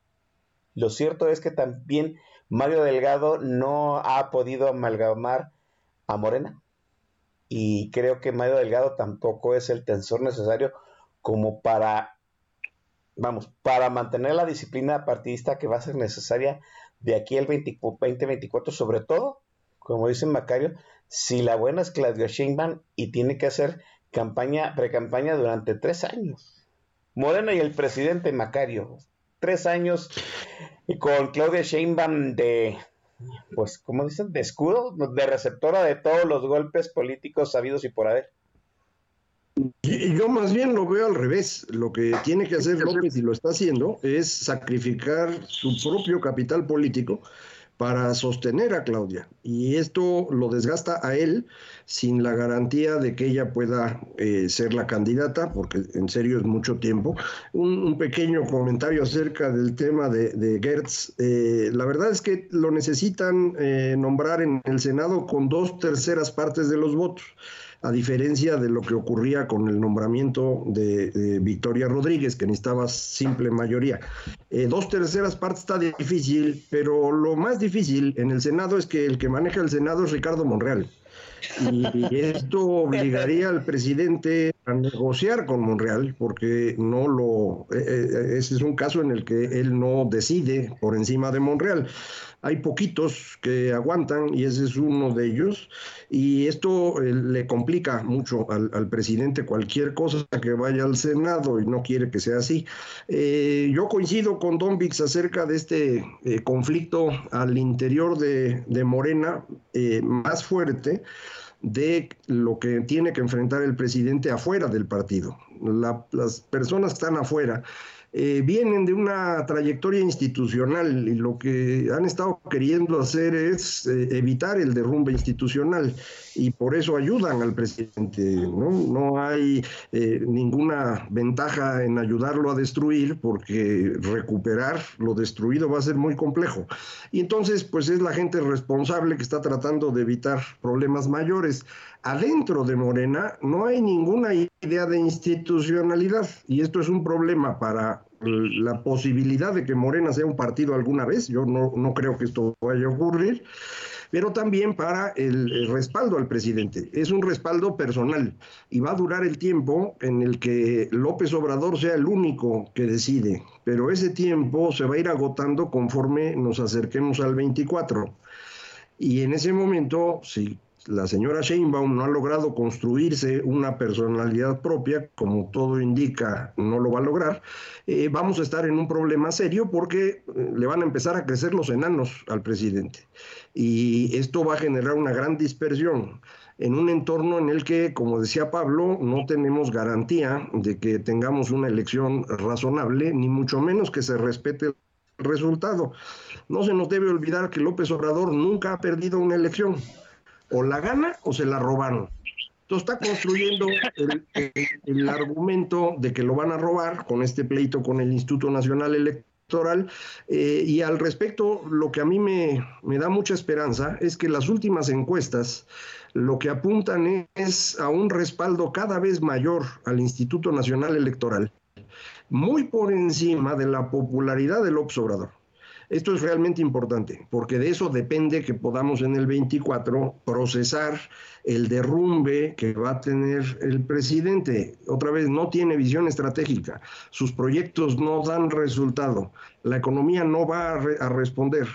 Lo cierto es que también Mario Delgado no ha podido amalgamar a Morena. Y creo que Mario Delgado tampoco es el tensor necesario como para, vamos, para mantener la disciplina partidista que va a ser necesaria de aquí al 2024, sobre todo, como dice Macario, si la buena es Claudio Sheinbaum y tiene que hacer campaña, pre-campaña durante tres años. Moreno y el presidente Macario, tres años y con Claudia Sheinbaum de, pues, ¿cómo dicen? De escudo, de receptora de todos los golpes políticos sabidos y por haber. Y yo más bien lo veo al revés. Lo que tiene que hacer López y lo está haciendo es sacrificar su propio capital político para sostener a Claudia. Y esto lo desgasta a él sin la garantía de que ella pueda eh, ser la candidata, porque en serio es mucho tiempo. Un, pequeño comentario acerca del tema de, Gertz. Eh, la verdad es que lo necesitan eh, nombrar en el Senado con dos terceras partes de los votos a diferencia de lo que ocurría con el nombramiento de, Victoria Rodríguez, que necesitaba simple mayoría. Eh, dos terceras partes está difícil, pero lo más difícil en el Senado es que el que maneja el Senado es Ricardo Monreal. Y esto obligaría al presidente a negociar con Monreal, porque no lo. Eh, eh, ese es un caso en el que él no decide por encima de Monreal. Hay poquitos que aguantan y ese es uno de ellos. Y esto eh, le complica mucho al, presidente cualquier cosa que vaya al Senado y no quiere que sea así. yo coincido con Don Vix acerca de este conflicto al interior de, de Morena más fuerte de lo que tiene que enfrentar el presidente afuera del partido. las personas están afuera eh, vienen de una trayectoria institucional y lo que han estado queriendo hacer es eh, evitar el derrumbe institucional y por eso ayudan al presidente. No, no hay eh, ninguna ventaja en ayudarlo a destruir porque recuperar lo destruido va a ser muy complejo. Y entonces, pues es la gente responsable que está tratando de evitar problemas mayores. Adentro de Morena no hay ninguna idea de institucionalidad y esto es un problema para la posibilidad de que Morena sea un partido alguna vez. Yo no, no creo que esto vaya a ocurrir pero también para el, el, respaldo al presidente. Es un respaldo personal y va a durar el tiempo en el que López Obrador sea el único que decide, pero ese tiempo se va a ir agotando conforme nos acerquemos al 24. Y en ese momento, si la señora Sheinbaum no ha logrado construirse una personalidad propia, como todo indica, no lo va a lograr, eh, vamos a estar en un problema serio porque eh, le van a empezar a crecer los enanos al presidente. Y esto va a generar una gran dispersión en un entorno en el que, como decía Pablo, no tenemos garantía de que tengamos una elección razonable, ni mucho menos que se respete el resultado. No se nos debe olvidar que López Obrador nunca ha perdido una elección o la gana o se la robaron. Entonces está construyendo el, argumento de que lo van a robar con este pleito con el Instituto Nacional Electoral. Eh, y al respecto, lo que a mí me, me da mucha esperanza es que las últimas encuestas lo que apuntan es a un respaldo cada vez mayor al Instituto Nacional Electoral, muy por encima de la popularidad del observador. Esto es realmente importante, porque de eso depende que podamos en el 24 procesar el derrumbe que va a tener el presidente. Otra vez, no tiene visión estratégica, sus proyectos no dan resultado, la economía no va a, responder.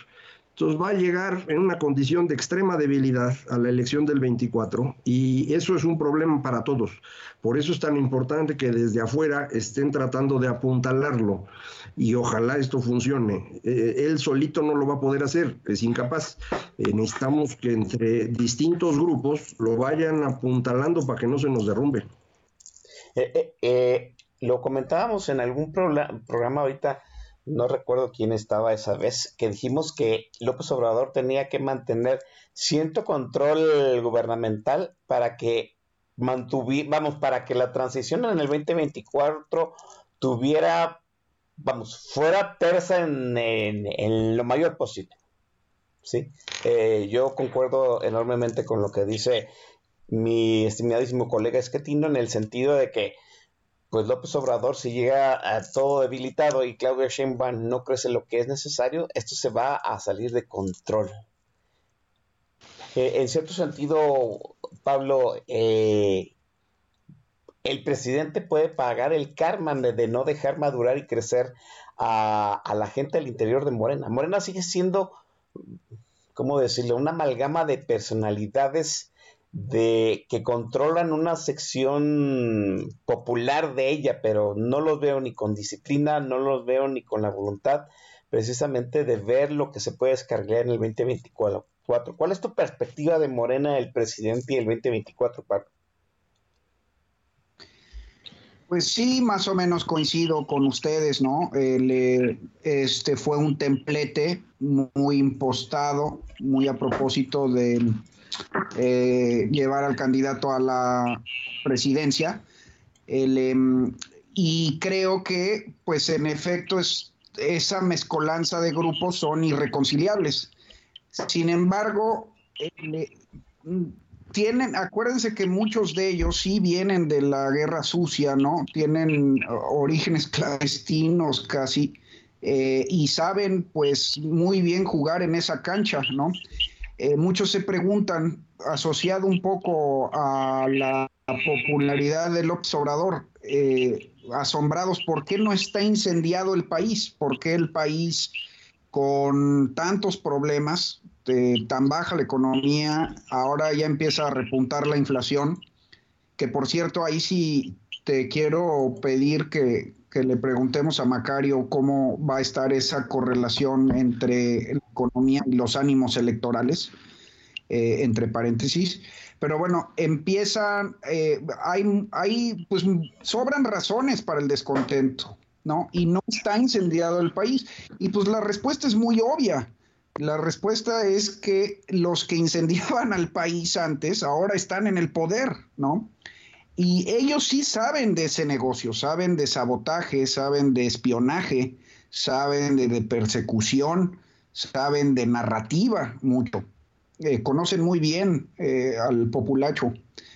Entonces va a llegar en una condición de extrema debilidad a la elección del 24 y eso es un problema para todos. Por eso es tan importante que desde afuera estén tratando de apuntalarlo y ojalá esto funcione. Eh, él solito no lo va a poder hacer, es incapaz. Eh, necesitamos que entre distintos grupos lo vayan apuntalando para que no se nos derrumbe. Eh, lo comentábamos en algún programa ahorita no recuerdo quién estaba esa vez, que dijimos que López Obrador tenía que mantener cierto control gubernamental para que mantuviera, vamos, para que la transición en el 2024 tuviera, vamos, fuera tersa en, lo mayor posible. ¿sí? Eh, yo concuerdo enormemente con lo que dice mi estimadísimo colega Esquetino en el sentido de que pues López Obrador si llega a todo debilitado y Claudia Sheinbaum no crece lo que es necesario, esto se va a salir de control. Eh, en cierto sentido, Pablo, eh, el presidente puede pagar el karma de, no dejar madurar y crecer a, a, la gente al interior de Morena. Morena sigue siendo, ¿cómo decirlo?, una amalgama de personalidades de que controlan una sección popular de ella, pero no los veo ni con disciplina, no los veo ni con la voluntad precisamente de ver lo que se puede descargar en el 2024. ¿Cuál es tu perspectiva de Morena, el presidente y el 2024, Pablo? Pues sí, más o menos coincido con ustedes, ¿no? este fue un templete muy impostado, muy a propósito del eh, llevar al candidato a la presidencia. Em, y creo que, pues en efecto, es, esa mezcolanza de grupos son irreconciliables. Sin embargo, tienen, acuérdense que muchos de ellos sí vienen de la guerra sucia, ¿no? Tienen orígenes clandestinos casi eh, y saben pues muy bien jugar en esa cancha, ¿no? Eh, muchos se preguntan, asociado un poco a la popularidad del observador, eh, asombrados, ¿por qué no está incendiado el país? ¿Por qué el país con tantos problemas, tan baja la economía, ahora ya empieza a repuntar la inflación? Que por cierto, ahí sí te quiero pedir que, que le preguntemos a Macario cómo va a estar esa correlación entre economía y los ánimos electorales, eh, entre paréntesis. Pero bueno, empiezan, eh, hay, hay, pues sobran razones para el descontento, ¿no? Y no está incendiado el país. Y pues la respuesta es muy obvia. La respuesta es que los que incendiaban al país antes ahora están en el poder, ¿no? Y ellos sí saben de ese negocio, saben de sabotaje, saben de espionaje, saben de, persecución, saben de narrativa mucho. Eh, conocen muy bien eh, al populacho,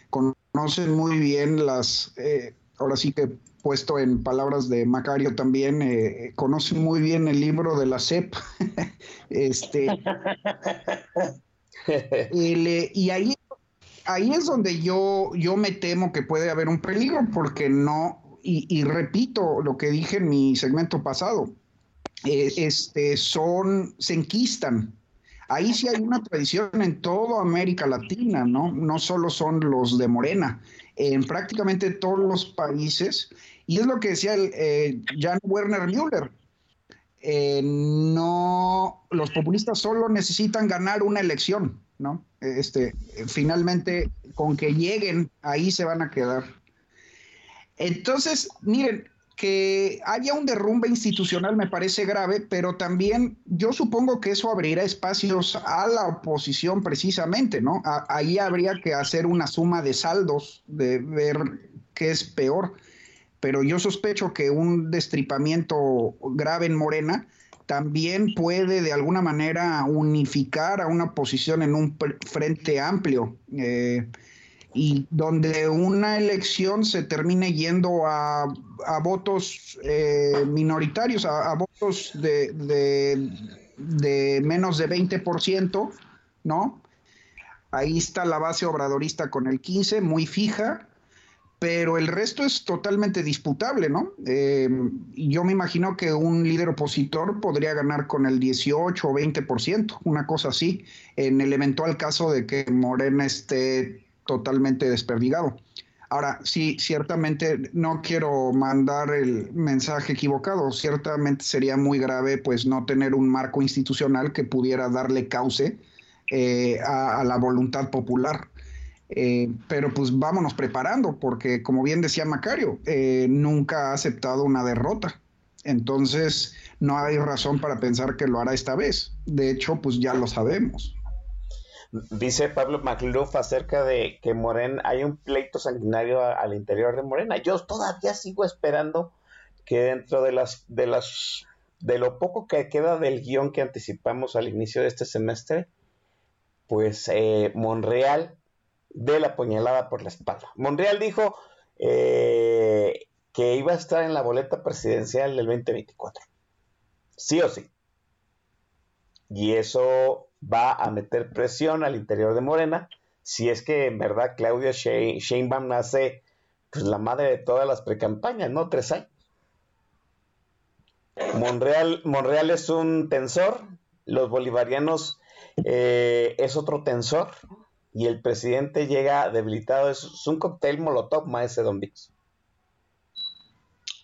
conocen muy bien las, eh, ahora sí que puesto en palabras de Macario también, conocen muy bien el libro de la CEP. este, y ahí, ahí es donde yo, yo me temo que puede haber un peligro, porque no, y, repito lo que dije en mi segmento pasado, eh, este, son, se enquistan. Ahí sí hay una tradición en toda América Latina, ¿no? No solo son los de Morena, en prácticamente todos los países. Y es lo que decía el, eh, Jan Werner Müller. Eh, no, los populistas solo necesitan ganar una elección, ¿no? Este, finalmente, con que lleguen, ahí se van a quedar. Entonces, miren, que haya un derrumbe institucional me parece grave, pero también yo supongo que eso abrirá espacios a la oposición precisamente, ¿no? ahí habría que hacer una suma de saldos, de ver qué es peor, pero yo sospecho que un destripamiento grave en Morena también puede de alguna manera unificar a una oposición en un frente amplio. Eh, y donde una elección se termine yendo a, votos eh, minoritarios, a, votos de, de, menos de 20%, ¿no? Ahí está la base obradorista con el 15, muy fija, pero el resto es totalmente disputable, ¿no? Eh, yo me imagino que un líder opositor podría ganar con el 18 o 20%, una cosa así, en el eventual caso de que Morena esté totalmente desperdigado. Ahora, sí, ciertamente no quiero mandar el mensaje equivocado. Ciertamente sería muy grave, pues, no tener un marco institucional que pudiera darle cauce eh, a, la voluntad popular. Eh, pero pues vámonos preparando, porque como bien decía Macario, eh, nunca ha aceptado una derrota. Entonces, no hay razón para pensar que lo hará esta vez. De hecho, pues ya lo sabemos. Dice Pablo MacLuff acerca de que Morena, hay un pleito sanguinario al interior de Morena. Yo todavía sigo esperando que dentro de las, de las, de lo poco que queda del guion que anticipamos al inicio de este semestre, pues eh, Monreal dé la puñalada por la espalda. Monreal dijo eh, que iba a estar en la boleta presidencial del 2024. Sí o sí. Y eso va a meter presión al interior de Morena, si es que en verdad Claudia Sheinbaum hace pues, la madre de todas las precampañas, ¿no? Tres años. Monreal, es un tensor, los bolivarianos eh, es otro tensor, y el presidente llega debilitado. Es, un cóctel molotov, maese Don.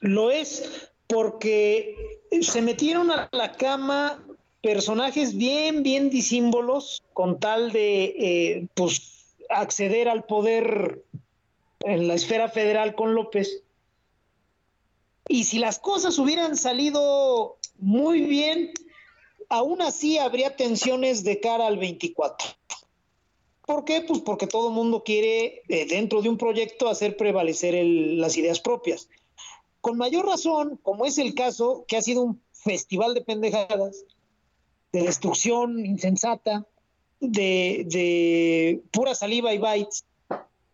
Lo es porque se metieron a la cama personajes bien, bien disímbolos con tal de eh, pues, acceder al poder en la esfera federal con López. Y si las cosas hubieran salido muy bien, aún así habría tensiones de cara al 24. ¿Por qué? Pues porque todo el mundo quiere, eh, dentro de un proyecto, hacer prevalecer las ideas propias. Con mayor razón, como es el caso, que ha sido un festival de pendejadas, de destrucción insensata, de, pura saliva y bytes,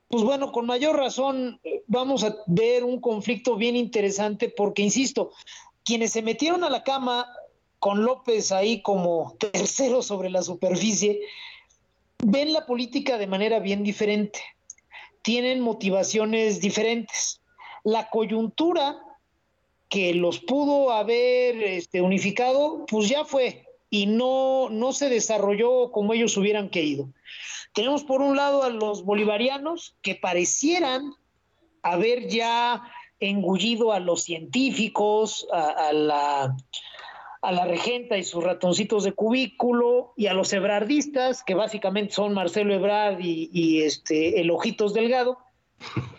pues bueno, con mayor razón eh, vamos a ver un conflicto bien interesante porque, insisto, quienes se metieron a la cama con López ahí como tercero sobre la superficie, ven la política de manera bien diferente, tienen motivaciones diferentes. La coyuntura que los pudo haber este, unificado, pues ya fue, y no, no se desarrolló como ellos hubieran querido. Tenemos por un lado a los bolivarianos que parecieran haber ya engullido a los científicos, a, la, a la regenta y sus ratoncitos de cubículo, y a los ebrardistas, que básicamente son Marcelo Ebrard y, este, el Ojitos Delgado.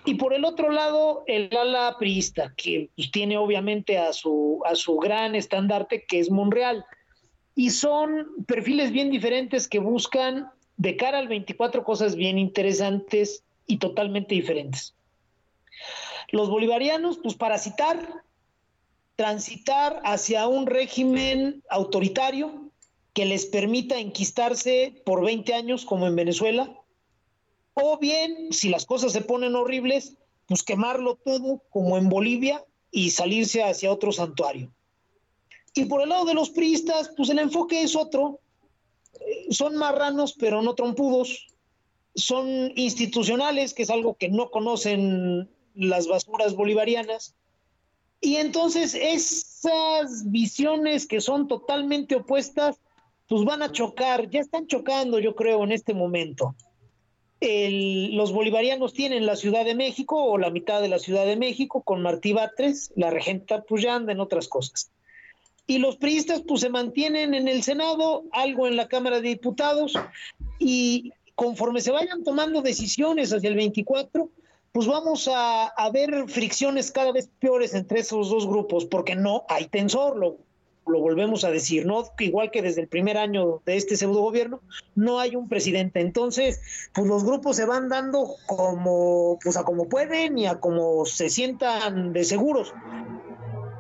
Y por el otro lado, el ala priista, que tiene obviamente a su, a su gran estandarte, que es Monreal y son perfiles bien diferentes que buscan de cara al 24 cosas bien interesantes y totalmente diferentes. Los bolivarianos, pues para citar, transitar hacia un régimen autoritario que les permita enquistarse por 20 años como en Venezuela, o bien, si las cosas se ponen horribles, pues quemarlo todo como en Bolivia y salirse hacia otro santuario. Y por el lado de los priistas, pues el enfoque es otro. eh, son marranos, pero no trompudos, son institucionales, que es algo que no conocen las basuras bolivarianas. Y entonces esas visiones que son totalmente opuestas, pues van a chocar, ya están chocando, yo creo, en este momento. los bolivarianos tienen la Ciudad de México o la mitad de la Ciudad de México con Martí Batres, la regenta Puyanda, en otras cosas. Y los priistas pues se mantienen en el Senado, algo en la Cámara de Diputados, y conforme se vayan tomando decisiones hacia el 24, pues vamos a, ver fricciones cada vez peores entre esos dos grupos, porque no hay tensor, lo, lo volvemos a decir, ¿no? Igual que desde el primer año de este pseudo gobierno, no hay un presidente. Entonces, pues los grupos se van dando como, pues a como pueden y a como se sientan de seguros.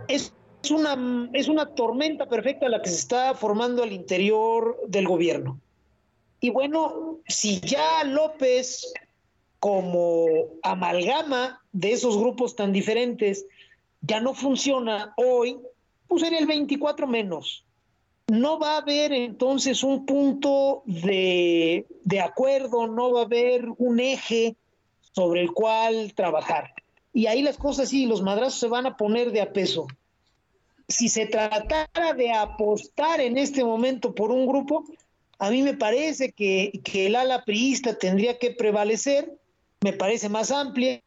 Es una, es una tormenta perfecta la que se está formando al interior del gobierno. Y bueno, si ya López como amalgama de esos grupos tan diferentes ya no funciona hoy, pues en el 24 menos. No va a haber entonces un punto de, de acuerdo, no va a haber un eje sobre el cual trabajar. Y ahí las cosas sí, los madrazos se van a poner de a peso. Si se tratara de apostar en este momento por un grupo, a mí me parece que, el ala priista tendría que prevalecer me parece más amplia.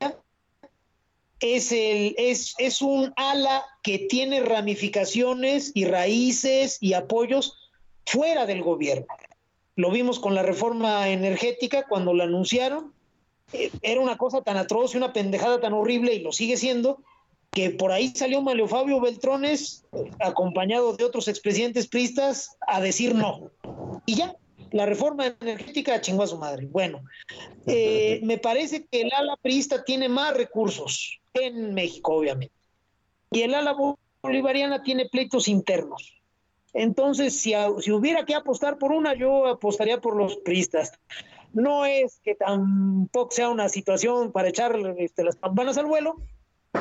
Es, el, es, es un ala que tiene ramificaciones y raíces y apoyos fuera del gobierno. Lo vimos con la reforma energética cuando la anunciaron. Eh, era una cosa tan atroz y una pendejada tan horrible y lo sigue siendo que por ahí salió Mario Fabio Beltrones, acompañado de otros expresidentes pristas, a decir no. Y ya, la reforma energética chingó a su madre. Bueno, eh, me parece que el ala priista tiene más recursos en México, obviamente. Y el ala bolivariana tiene pleitos internos. Entonces, si, si hubiera que apostar por una, yo apostaría por los priistas. No es que tampoco sea una situación para echar este, las campanas al vuelo,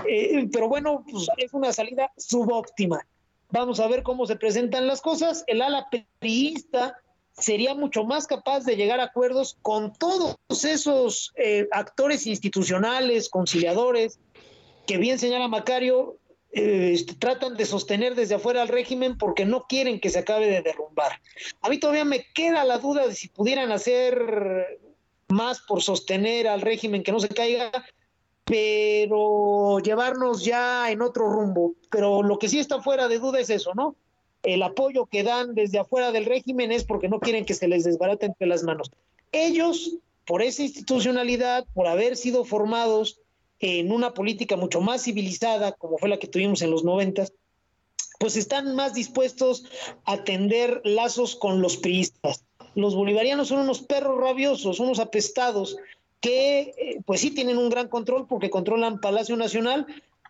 eh, pero bueno, pues, es una salida subóptima. Vamos a ver cómo se presentan las cosas. El ala priista sería mucho más capaz de llegar a acuerdos con todos esos eh, actores institucionales, conciliadores, que bien señala Macario, eh, este, tratan de sostener desde afuera al régimen porque no quieren que se acabe de derrumbar. A mí todavía me queda la duda de si pudieran hacer más por sostener al régimen que no se caiga, pero llevarnos ya en otro rumbo. Pero lo que sí está fuera de duda es eso, ¿no? el apoyo que dan desde afuera del régimen es porque no quieren que se les desbarate entre las manos. Ellos, por esa institucionalidad, por haber sido formados en una política mucho más civilizada, como fue la que tuvimos en los noventas, pues están más dispuestos a tender lazos con los priistas. Los bolivarianos son unos perros rabiosos, unos apestados, que eh, pues sí tienen un gran control porque controlan Palacio Nacional,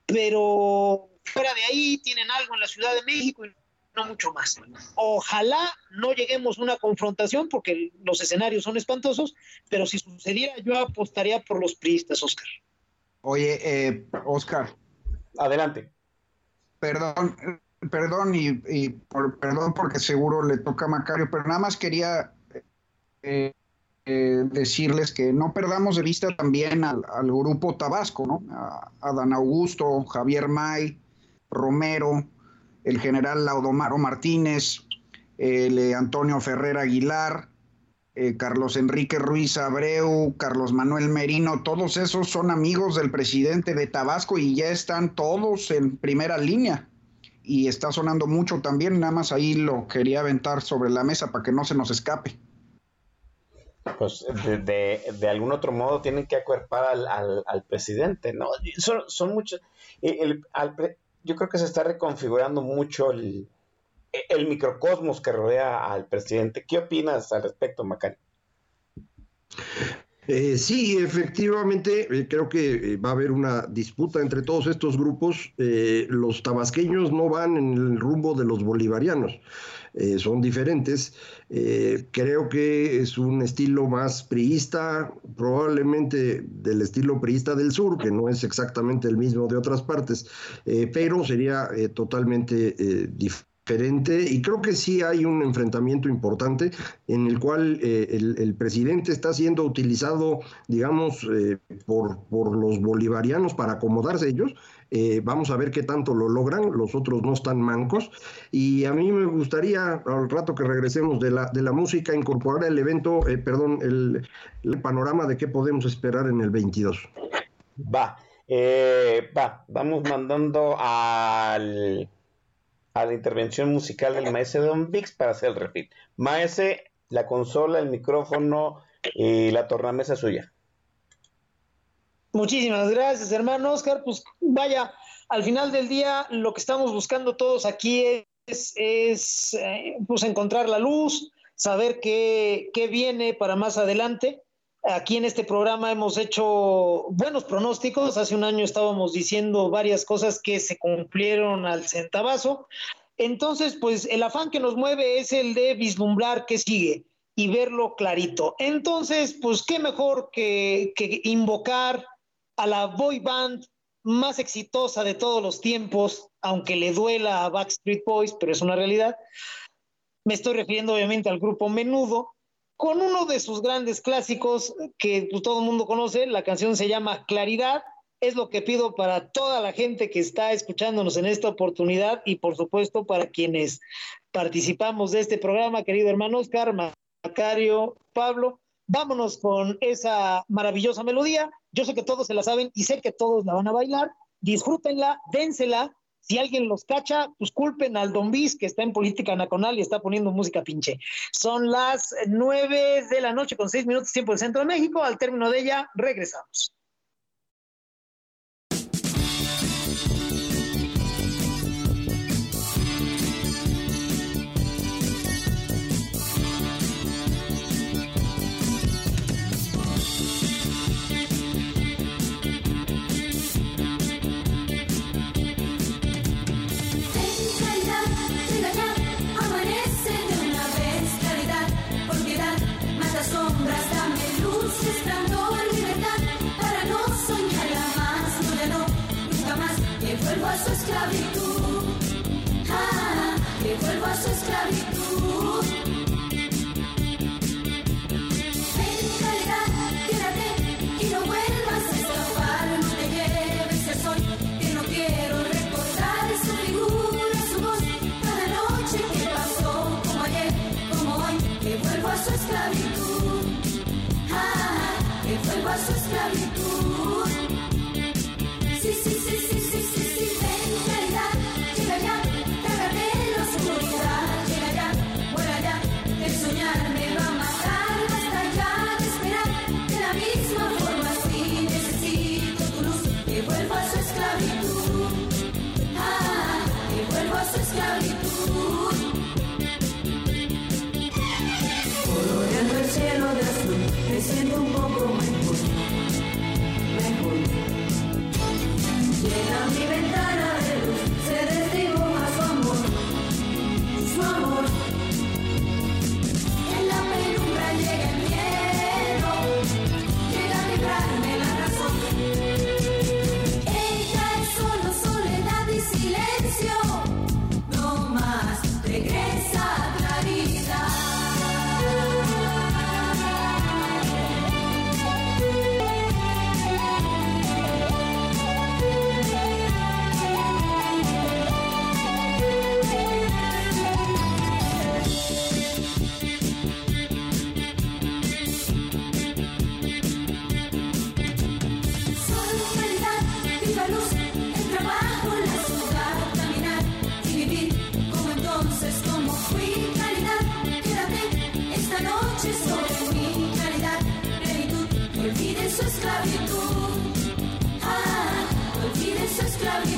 pero fuera de ahí tienen algo en la Ciudad de México y no mucho más. Ojalá no lleguemos a una confrontación porque los escenarios son espantosos, pero si sucediera yo apostaría por los priistas, Oscar. Oye, eh, Oscar. Adelante. Perdón, perdón y, por, perdón porque seguro le toca a Macario, pero nada más quería eh, eh, decirles que no perdamos de vista también al, grupo Tabasco, ¿no? A, Dan Augusto, Javier May, Romero, el general Laudomaro Martínez, el eh, Antonio Ferrer Aguilar, eh, Carlos Enrique Ruiz Abreu, Carlos Manuel Merino, todos esos son amigos del presidente de Tabasco y ya están todos en primera línea. Y está sonando mucho también, nada más ahí lo quería aventar sobre la mesa para que no se nos escape. Pues de, algún otro modo tienen que acuerpar al, presidente, ¿no? Son, son muchos. El, al, yo creo que se está reconfigurando mucho el, microcosmos que rodea al presidente. ¿Qué opinas al respecto, Macari? Eh, sí, efectivamente, eh, creo que eh, va a haber una disputa entre todos estos grupos. los tabasqueños no van en el rumbo de los bolivarianos. Eh, son diferentes. Eh, creo que es un estilo más priista, probablemente del estilo priista del sur, que no es exactamente el mismo de otras partes, eh, pero sería totalmente diferente y creo que sí hay un enfrentamiento importante en el cual eh, el, presidente está siendo utilizado, digamos, por, por, los bolivarianos para acomodarse ellos. Eh, vamos a ver qué tanto lo logran, los otros no están mancos. Y a mí me gustaría, al rato que regresemos de la, de la música, incorporar el evento, perdón, el, panorama de qué podemos esperar en el 22. Va, va, vamos mandando al a la intervención musical del maestro Don Vix para hacer el refit. Maese, la consola, el micrófono y la tornamesa suya. Muchísimas gracias, hermano Oscar. Pues vaya, al final del día lo que estamos buscando todos aquí es, es eh, pues encontrar la luz, saber qué, qué viene para más adelante. Aquí en este programa hemos hecho buenos pronósticos. Hace un año estábamos diciendo varias cosas que se cumplieron al centavazo. Entonces, pues el afán que nos mueve es el de vislumbrar qué sigue y verlo clarito. Entonces, pues qué mejor que, que invocar a la boy band más exitosa de todos los tiempos, aunque le duela a Backstreet Boys, pero es una realidad. Me estoy refiriendo obviamente al grupo Menudo, con uno de sus grandes clásicos que pues, todo el mundo conoce, la canción se llama Claridad, es lo que pido para toda la gente que está escuchándonos en esta oportunidad y por supuesto para quienes participamos de este programa, querido hermano Oscar, Macario, Pablo, vámonos con esa maravillosa melodía. Yo sé que todos se la saben y sé que todos la van a bailar. Disfrútenla, dénsela si alguien los cacha, pues culpen al Don Bis, que está en política nacional y está poniendo música pinche. Son las nueve de la noche con seis minutos tiempo del centro de México. Al término de ella, regresamos. nuestros it. Cielo de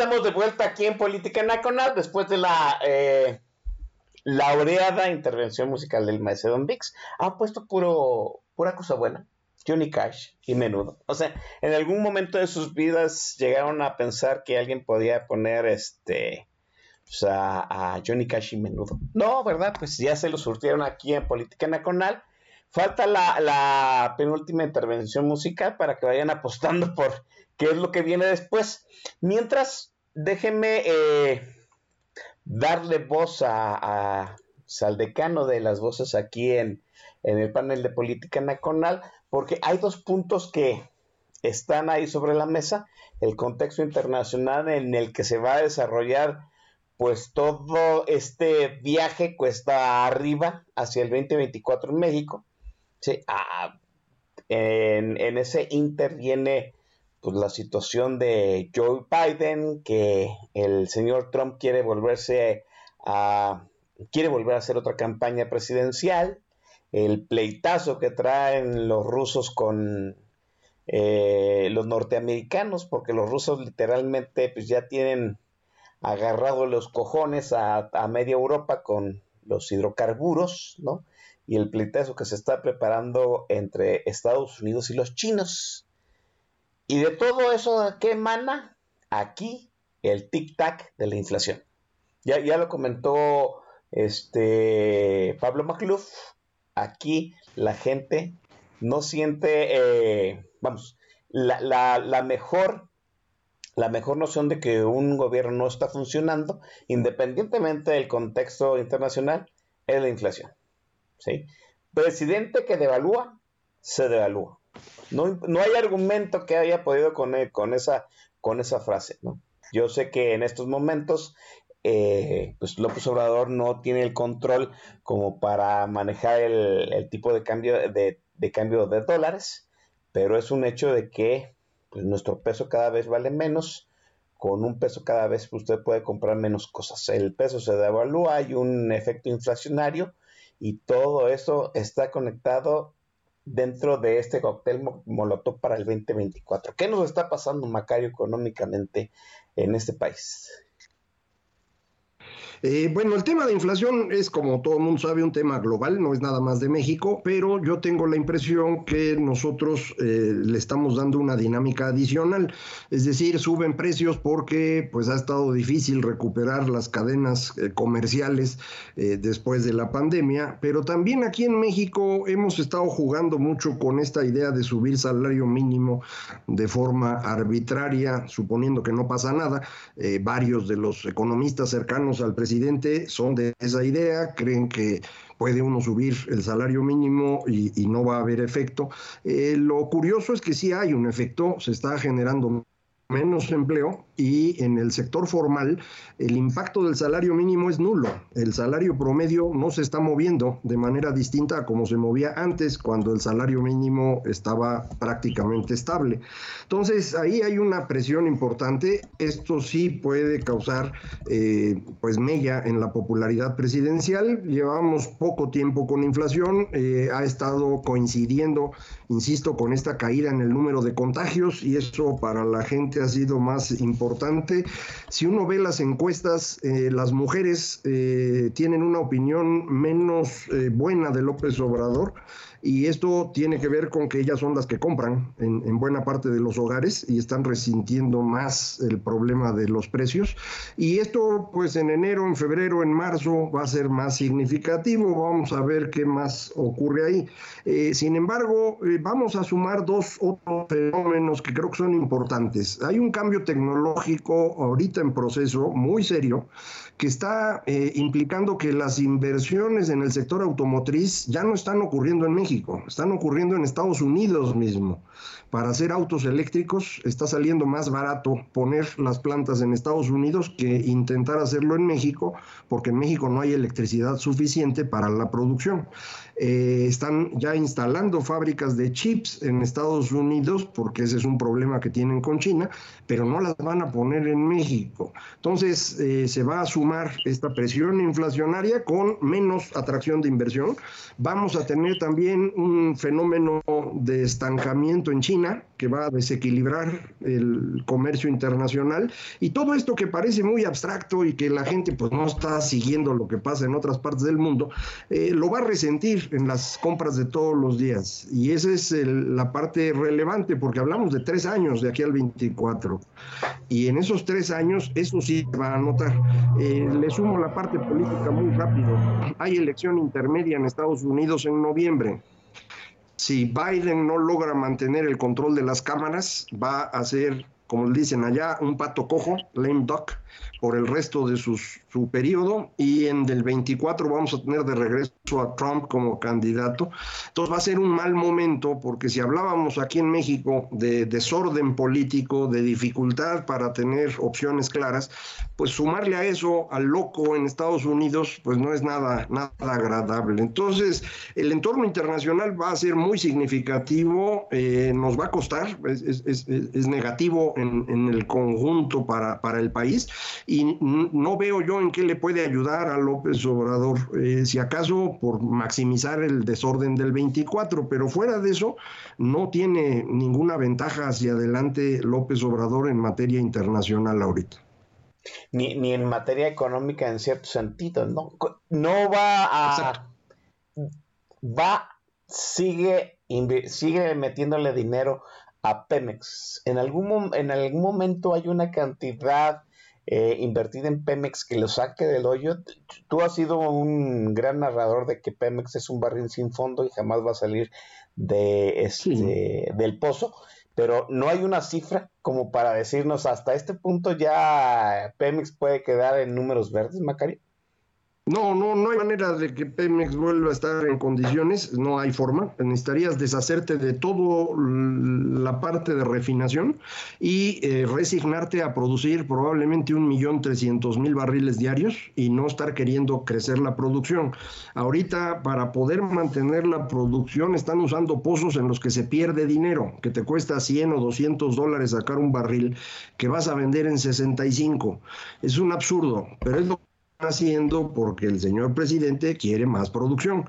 estamos de vuelta aquí en Política Nacional después de la eh, laureada intervención musical del maestro Don Vix. Ha puesto puro, pura cosa buena. Johnny Cash y menudo. O sea, en algún momento de sus vidas llegaron a pensar que alguien podía poner este a Johnny Cash y menudo. No, ¿verdad? Pues ya se lo surtieron aquí en Política Nacional. Falta la, la penúltima intervención musical para que vayan apostando por qué es lo que viene después. Mientras, déjenme eh, darle voz a, a, Saldecano de las voces aquí en, el panel de política nacional, porque hay dos puntos que están ahí sobre la mesa, el contexto internacional en el que se va a desarrollar pues todo este viaje cuesta arriba hacia el 2024 en México. Sí, ah, en, en, ese inter viene pues, la situación de Joe Biden, que el señor Trump quiere volverse a quiere volver a hacer otra campaña presidencial, el pleitazo que traen los rusos con eh, los norteamericanos, porque los rusos literalmente pues ya tienen agarrado los cojones a, a media Europa con los hidrocarburos, ¿no? Y el pleitazo que se está preparando entre Estados Unidos y los chinos. Y de todo eso, ¿qué emana? Aquí el tic-tac de la inflación. Ya, ya lo comentó este Pablo Macluf. Aquí la gente no siente, eh, vamos, la, mejor, la mejor noción de que un gobierno no está funcionando, independientemente del contexto internacional, es la inflación. Presidente que devalúa, se devalúa. No, no hay argumento que haya podido con, con, esa, con esa frase. ¿no? Yo sé que en estos momentos eh, pues López Obrador no tiene el control como para manejar el, el tipo de cambio de, de, cambio de dólares, pero es un hecho de que pues, nuestro peso cada vez vale menos. Con un peso cada vez usted puede comprar menos cosas. El peso se devalúa, hay un efecto inflacionario y todo eso está conectado dentro de este cóctel molotov para el 2024. ¿Qué nos está pasando, Macario, económicamente en este país? Eh, bueno, el tema de inflación es, como todo el mundo sabe, un tema global, no es nada más de México, pero yo tengo la impresión que nosotros eh, le estamos dando una dinámica adicional, es decir, suben precios porque pues ha estado difícil recuperar las cadenas eh, comerciales eh, después de la pandemia, pero también aquí en México hemos estado jugando mucho con esta idea de subir salario mínimo de forma arbitraria, suponiendo que no pasa nada. varios de los economistas cercanos al presidente presidente son de esa idea, creen que puede uno subir el salario mínimo y, no va a haber efecto. Eh, lo curioso es que sí hay un efecto, se está generando menos empleo y en el sector formal el impacto del salario mínimo es nulo. El salario promedio no se está moviendo de manera distinta a como se movía antes cuando el salario mínimo estaba prácticamente estable. Entonces ahí hay una presión importante. Esto sí puede causar eh, pues mella en la popularidad presidencial. Llevamos poco tiempo con inflación. Eh, ha estado coincidiendo, insisto, con esta caída en el número de contagios y eso para la gente ha sido más importante. Si uno ve las encuestas, eh, las mujeres eh, tienen una opinión menos eh, buena de López Obrador. Y esto tiene que ver con que ellas son las que compran en, en, buena parte de los hogares y están resintiendo más el problema de los precios. Y esto pues en enero, en febrero, en marzo va a ser más significativo. Vamos a ver qué más ocurre ahí. Eh, sin embargo, eh, vamos a sumar dos otros fenómenos que creo que son importantes. Hay un cambio tecnológico ahorita en proceso muy serio que está eh, implicando que las inversiones en el sector automotriz ya no están ocurriendo en México, están ocurriendo en Estados Unidos mismo. Para hacer autos eléctricos está saliendo más barato poner las plantas en Estados Unidos que intentar hacerlo en México, porque en México no hay electricidad suficiente para la producción. Eh, están ya instalando fábricas de chips en Estados Unidos, porque ese es un problema que tienen con China, pero no las van a poner en México. Entonces eh, se va a sumar esta presión inflacionaria con menos atracción de inversión. Vamos a tener también un fenómeno de estancamiento en China que va a desequilibrar el comercio internacional y todo esto que parece muy abstracto y que la gente pues no está siguiendo lo que pasa en otras partes del mundo, eh, lo va a resentir en las compras de todos los días. Y esa es la parte relevante, porque hablamos de tres años de aquí al 24. Y en esos tres años, eso sí va a notar. Eh, le sumo la parte política muy rápido. Hay elección intermedia en Estados Unidos en noviembre. Si Biden no logra mantener el control de las cámaras, va a ser, como dicen allá, un pato cojo, lame duck, por el resto de sus, su periodo y en el 24 vamos a tener de regreso a Trump como candidato. Entonces va a ser un mal momento porque si hablábamos aquí en México de desorden político, de dificultad para tener opciones claras, pues sumarle a eso al loco en Estados Unidos, pues no es nada, nada agradable. Entonces el entorno internacional va a ser muy significativo, eh, nos va a costar, es, es, es negativo en, en, el conjunto para, para el país y no veo yo en qué le puede ayudar a López Obrador, eh, si acaso por maximizar el desorden del 24, pero fuera de eso no tiene ninguna ventaja hacia adelante López Obrador en materia internacional ahorita. Ni, ni en materia económica en cierto sentido, no, no va a... Va, sigue, sigue metiéndole dinero a Pemex. En algún, en algún momento hay una cantidad eh, invertida en Pemex que lo saque del hoyo. Tú has sido un gran narrador de que Pemex es un barril sin fondo y jamás va a salir de este, del pozo, pero no hay una cifra como para decirnos hasta este punto ya Pemex puede quedar en números verdes, Macario. No, no, no hay manera de que Pemex vuelva a estar en condiciones, no hay forma. Necesitarías deshacerte de toda la parte de refinación y eh, resignarte a producir probablemente un millón trescientos mil barriles diarios y no estar queriendo crecer la producción. Ahorita, para poder mantener la producción, están usando pozos en los que se pierde dinero, que te cuesta 100 o 200 dólares sacar un barril que vas a vender en 65. Es un absurdo, pero es lo haciendo porque el señor presidente quiere más producción.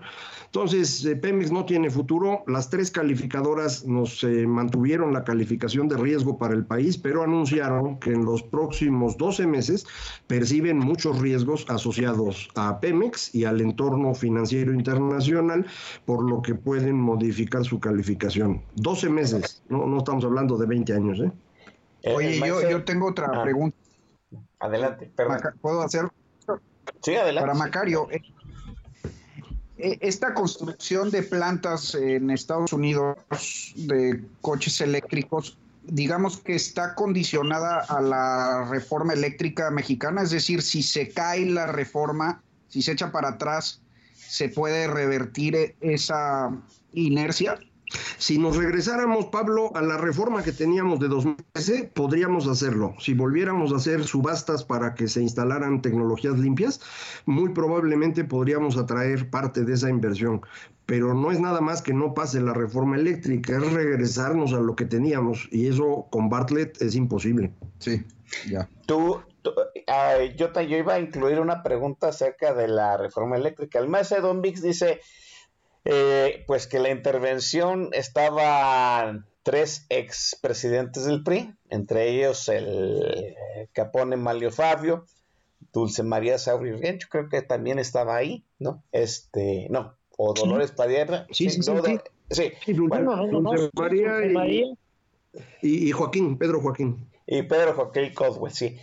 Entonces, eh, Pemex no tiene futuro. Las tres calificadoras nos eh, mantuvieron la calificación de riesgo para el país, pero anunciaron que en los próximos 12 meses perciben muchos riesgos asociados a Pemex y al entorno financiero internacional, por lo que pueden modificar su calificación. 12 meses, no, no estamos hablando de 20 años. ¿eh? Oye, yo, yo tengo otra ah. pregunta. Adelante, perdón. ¿Puedo hacer? Sí, adelante. Para Macario, eh, eh, esta construcción de plantas en Estados Unidos de coches eléctricos, digamos que está condicionada a la reforma eléctrica mexicana, es decir, si se cae la reforma, si se echa para atrás, ¿se puede revertir esa inercia? Si nos regresáramos, Pablo, a la reforma que teníamos de 2013, podríamos hacerlo. Si volviéramos a hacer subastas para que se instalaran tecnologías limpias, muy probablemente podríamos atraer parte de esa inversión. Pero no es nada más que no pase la reforma eléctrica, es regresarnos a lo que teníamos y eso con Bartlett es imposible. Sí, ya. Tú, yo, yo iba a incluir una pregunta acerca de la reforma eléctrica. El maestro Don Vix dice eh, pues que la intervención estaba tres expresidentes del PRI, entre ellos el Capone Malio Fabio, Dulce María Sauri Riencho, creo que también estaba ahí, ¿no? Este, no, o Dolores Padierna. Sí, sí, sí. no, sí. do- sí. Sí, Dulce, Bueno, María, Dulce y- María. Y, y Joaquín, Pedro Joaquín. Y Pedro Joaquín Coswell, sí.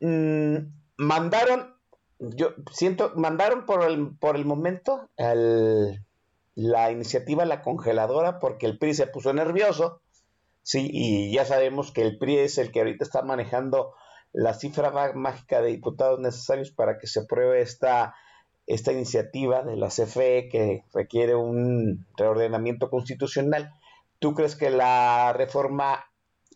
Mm, mandaron, yo siento, mandaron por el, por el momento la iniciativa a la congeladora porque el PRI se puso nervioso, sí, y ya sabemos que el PRI es el que ahorita está manejando la cifra má- mágica de diputados necesarios para que se apruebe esta, esta iniciativa de la CFE que requiere un reordenamiento constitucional. ¿Tú crees que la reforma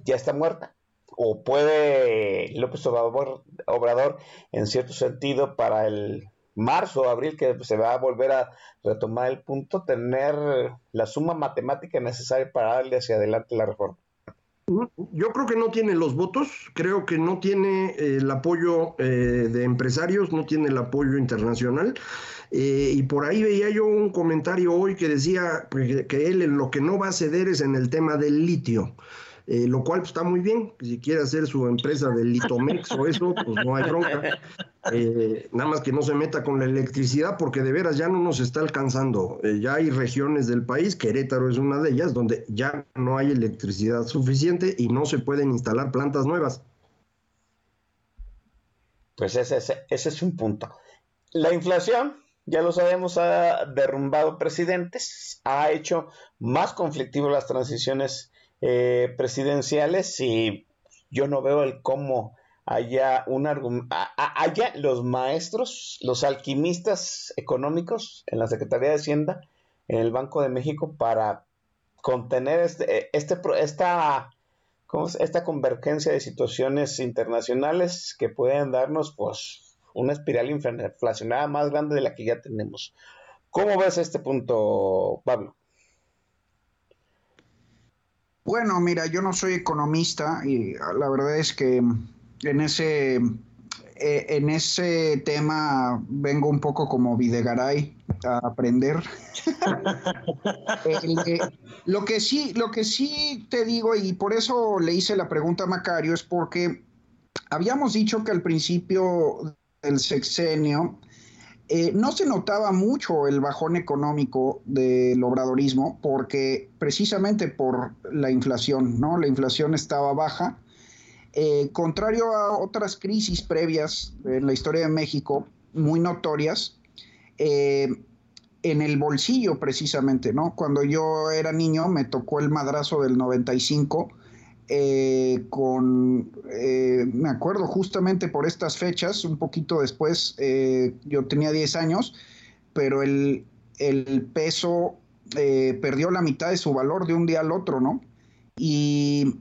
ya está muerta? ¿O puede López Obrador, Obrador en cierto sentido, para el marzo o abril, que se va a volver a retomar el punto, tener la suma matemática necesaria para darle hacia adelante la reforma? Yo creo que no tiene los votos, creo que no tiene eh, el apoyo eh, de empresarios, no tiene el apoyo internacional. eh, y por ahí veía yo un comentario hoy que decía pues, que él en lo que no va a ceder es en el tema del litio. Eh, lo cual está muy bien, si quiere hacer su empresa del litomex o eso, pues no hay bronca. Eh, nada más que no se meta con la electricidad porque de veras ya no nos está alcanzando. Eh, ya hay regiones del país, Querétaro es una de ellas, donde ya no hay electricidad suficiente y no se pueden instalar plantas nuevas. Pues ese, ese, ese es un punto. La inflación, ya lo sabemos, ha derrumbado presidentes, ha hecho más conflictivas las transiciones eh, presidenciales y yo no veo el cómo haya un haya los maestros, los alquimistas económicos en la Secretaría de Hacienda, en el Banco de México, para contener este, este pro- esta, esta convergencia de situaciones internacionales que pueden darnos pues una espiral inflacionada más grande de la que ya tenemos. ¿Cómo ves este punto, Pablo? Bueno, mira, yo no soy economista y la verdad es que en ese, eh, en ese tema vengo un poco como Videgaray a aprender. Eh, lo que sí, lo que sí te digo, y por eso le hice la pregunta a Macario, es porque habíamos dicho que al principio del sexenio eh, no se notaba mucho el bajón económico del obradorismo porque precisamente por la inflación, ¿no? La inflación estaba baja. Eh, contrario a otras crisis previas en la historia de México, muy notorias, eh, en el bolsillo precisamente, ¿no? Cuando yo era niño me tocó el madrazo del 95 eh, con, eh, me acuerdo justamente por estas fechas, un poquito después, eh, yo tenía 10 años, pero el, el peso eh, perdió la mitad de su valor de un día al otro, ¿no? Y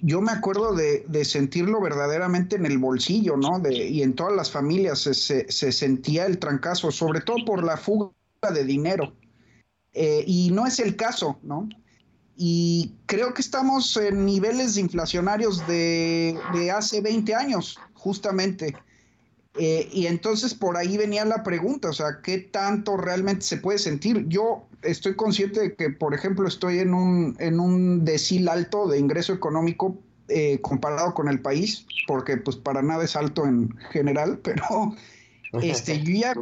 yo me acuerdo de, de sentirlo verdaderamente en el bolsillo, ¿no? Y en todas las familias se, se, se, sentía el trancazo, sobre todo por la fuga de dinero. Y no es el caso, ¿no? Y creo que estamos en niveles inflacionarios de, de hace 20 años, justamente. Eh, y entonces por ahí venía la pregunta, o sea, ¿qué tanto realmente se puede sentir? Yo estoy consciente de que, por ejemplo, estoy en un, en un decil alto de ingreso económico eh, comparado con el país, porque pues para nada es alto en general, pero este, yo, ya,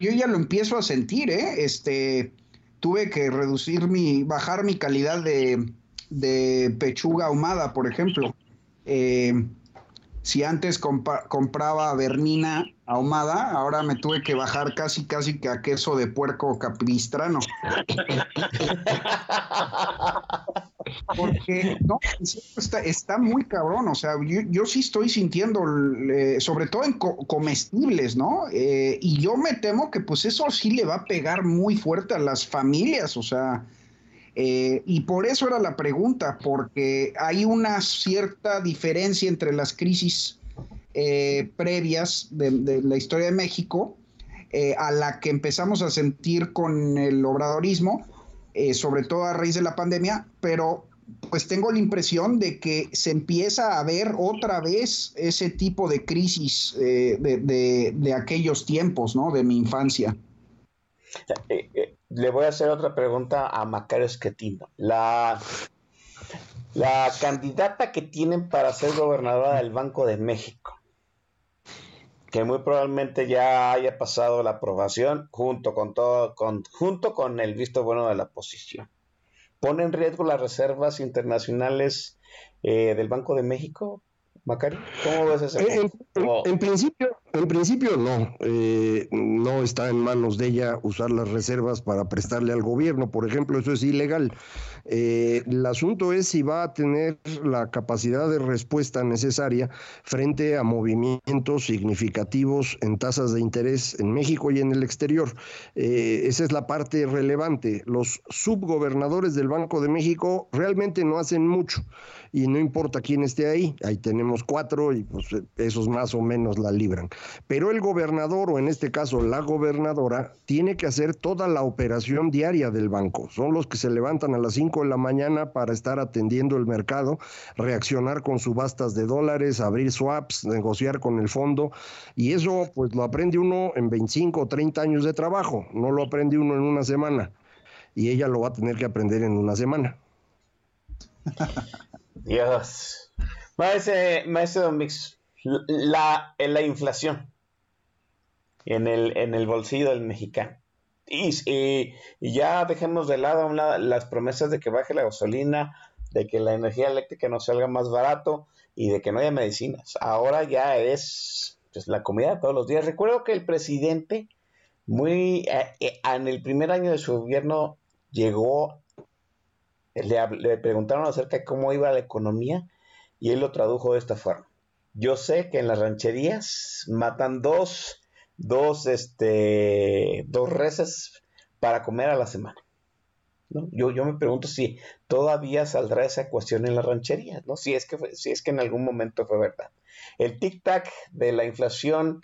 yo ya lo empiezo a sentir, ¿eh? Este, tuve que reducir mi, bajar mi calidad de, de pechuga ahumada, por ejemplo. Eh, si antes compraba vernina ahumada, ahora me tuve que bajar casi, casi que a queso de puerco capistrano. Porque, no, está, está, muy cabrón, o sea, yo, yo sí estoy sintiendo, eh, sobre todo en co comestibles, ¿no? Eh, y yo me temo que pues eso sí le va a pegar muy fuerte a las familias, o sea, eh, y por eso era la pregunta, porque hay una cierta diferencia entre las crisis eh, previas de, la historia de México eh, a la que empezamos a sentir con el obradorismo, sobre todo a raíz de la pandemia, pero pues tengo la impresión de que se empieza a ver otra vez ese tipo de crisis de, de, de, aquellos tiempos, ¿no? De mi infancia. Eh, le voy a hacer otra pregunta a Macario Esquetino. La, la candidata que tienen para ser gobernadora del Banco de México, que muy probablemente ya haya pasado la aprobación junto con todo, con, junto con el visto bueno de la oposición. ¿Pone en riesgo las reservas internacionales eh, del Banco de México? Macari, ¿cómo ves ese? En, en, principio, en principio no, eh, no está en manos de ella usar las reservas para prestarle al gobierno, por ejemplo, eso es ilegal. Eh, el asunto es si va a tener la capacidad de respuesta necesaria frente a movimientos significativos en tasas de interés en México y en el exterior. Eh, esa es la parte relevante. Los subgobernadores del Banco de México realmente no hacen mucho y no importa quién esté ahí, ahí tenemos cuatro y pues esos más o menos la libran. Pero el gobernador, o en este caso la gobernadora, tiene que hacer toda la operación diaria del banco. Son los que se levantan a las 5 de la mañana para estar atendiendo el mercado, reaccionar con subastas de dólares, abrir swaps, negociar con el fondo. Y eso pues lo aprende uno en 25 o 30 años de trabajo, no lo aprende uno en una semana. Y ella lo va a tener que aprender en una semana. Dios. Maestro, maestro Mix, la, la inflación en el, en el bolsillo del mexicano. Y, ya dejemos de lado las promesas de que baje la gasolina, de que la energía eléctrica no salga más barato y de que no haya medicinas. Ahora ya es pues, la comida de todos los días. Recuerdo que el presidente, muy eh, eh, en el primer año de su gobierno, llegó, le, le preguntaron acerca de cómo iba la economía y él lo tradujo de esta forma. Yo sé que en las rancherías matan dos, dos, este, dos reses para comer a la semana. ¿no? Yo, yo me pregunto si todavía saldrá esa cuestión en las rancherías, ¿no? Si es que, si es que en algún momento fue verdad. El tic-tac de la inflación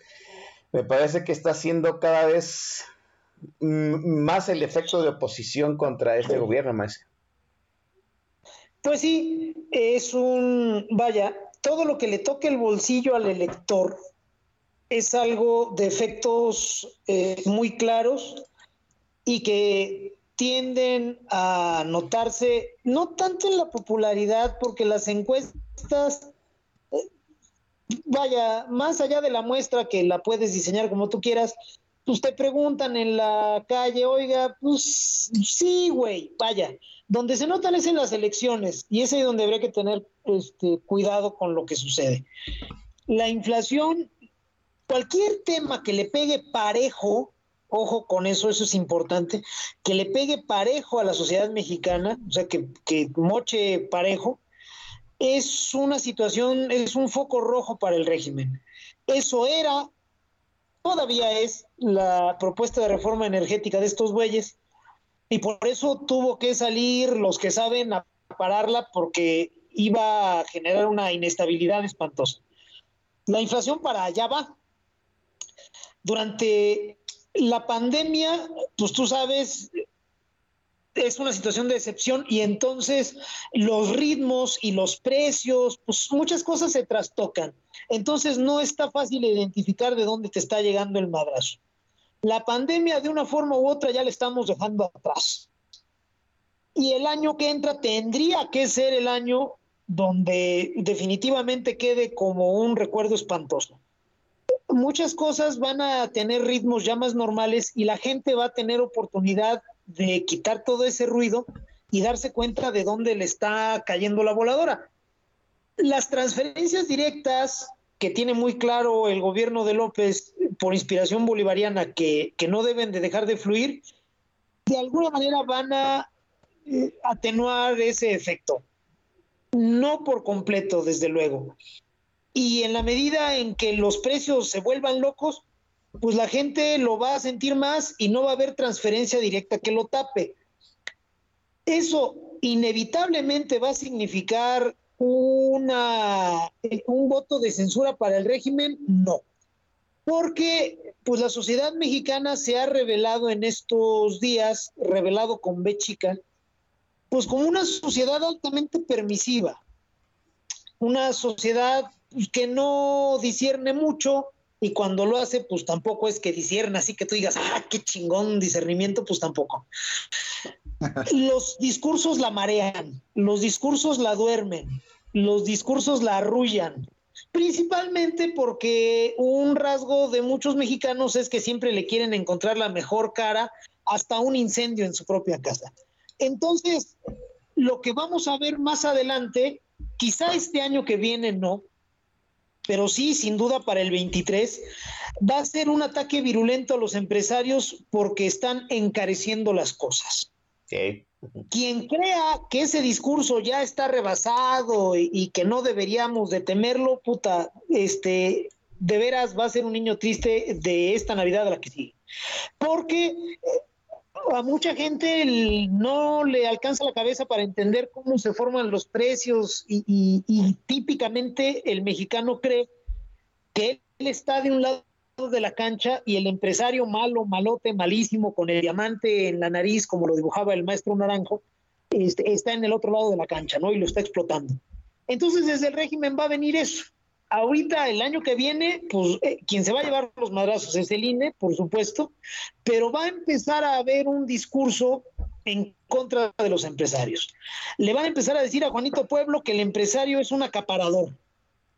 me parece que está haciendo cada vez más el efecto de oposición contra este gobierno, maestro. Pues sí, es un, vaya, todo lo que le toque el bolsillo al elector es algo de efectos eh, muy claros y que tienden a notarse no tanto en la popularidad, porque las encuestas, eh, vaya, más allá de la muestra que la puedes diseñar como tú quieras, pues te preguntan en la calle, oiga, pues sí, güey, vaya, donde se notan es en las elecciones y es ahí donde habría que tener este, cuidado con lo que sucede. La inflación, cualquier tema que le pegue parejo, ojo con eso, eso es importante, que le pegue parejo a la sociedad mexicana, o sea, que, que moche parejo, es una situación, es un foco rojo para el régimen. Eso era, todavía es la propuesta de reforma energética de estos bueyes, y por eso tuvo que salir los que saben a pararla porque iba a generar una inestabilidad espantosa. La inflación para allá va. Durante la pandemia, pues tú sabes, es una situación de excepción y entonces los ritmos y los precios, pues muchas cosas se trastocan. Entonces no está fácil identificar de dónde te está llegando el madrazo la pandemia de una forma u otra ya le estamos dejando atrás. Y el año que entra tendría que ser el año donde definitivamente quede como un recuerdo espantoso. Muchas cosas van a tener ritmos ya más normales y la gente va a tener oportunidad de quitar todo ese ruido y darse cuenta de dónde le está cayendo la voladora. Las transferencias directas que tiene muy claro el gobierno de López por inspiración bolivariana que, no deben de dejar de fluir, de alguna manera van a eh, atenuar ese efecto. No por completo, desde luego. Y en la medida en que los precios se vuelvan locos, pues la gente lo va a sentir más y no va a haber transferencia directa que lo tape. Eso inevitablemente va a significar una, un voto de censura para el régimen, no. Porque pues la sociedad mexicana se ha revelado en estos días, revelado con B chica, pues como una sociedad altamente permisiva, una sociedad que no discierne mucho y cuando lo hace, pues tampoco es que discierne, así que tú digas, ah, qué chingón discernimiento, pues tampoco. Los discursos la marean, los discursos la duermen, los discursos la arrullan. principalmente porque un rasgo de muchos mexicanos es que siempre le quieren encontrar la mejor cara hasta un incendio en su propia casa. Entonces, lo que vamos a ver más adelante, quizá este año que viene no, pero sí, sin duda para el 23, va a ser un ataque virulento a los empresarios porque están encareciendo las cosas. Quien crea que ese discurso ya está rebasado y, que no deberíamos de temerlo, puta, este, de veras va a ser un niño triste de esta Navidad a la que sigue. Porque eh, a mucha gente no le alcanza la cabeza para entender cómo se forman los precios y, típicamente el mexicano cree que él está de un lado de la cancha y el empresario malo, malote, malísimo, con el diamante en la nariz, como lo dibujaba el maestro Naranjo, este, está en el otro lado de la cancha, ¿no? Y lo está explotando. Entonces, desde el régimen va a venir eso ahorita el año que viene, pues eh, quien se va a llevar los madrazos es el INE, por supuesto, pero va a empezar a haber un discurso en contra de los empresarios. Le van a empezar a decir a Juanito Pueblo que el empresario es un acaparador,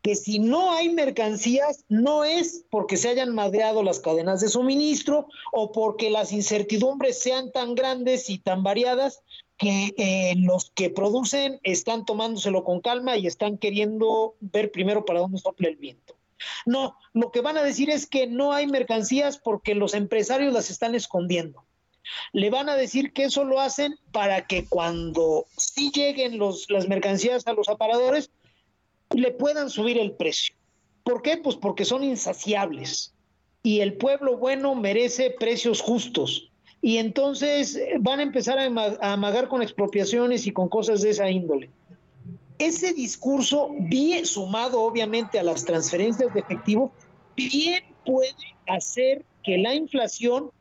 que si no hay mercancías no es porque se hayan madreado las cadenas de suministro o porque las incertidumbres sean tan grandes y tan variadas que eh, los que producen están tomándoselo con calma y están queriendo ver primero para dónde sopla el viento. No, lo que van a decir es que no hay mercancías porque los empresarios las están escondiendo. Le van a decir que eso lo hacen para que cuando sí lleguen los, las mercancías a los aparadores, le puedan subir el precio. ¿Por qué? Pues porque son insaciables y el pueblo bueno merece precios justos y entonces eh, van a empezar a, amagar con expropiaciones y con cosas de esa índole. Ese discurso, bien sumado obviamente a las transferencias de efectivo, bien puede hacer que la inflación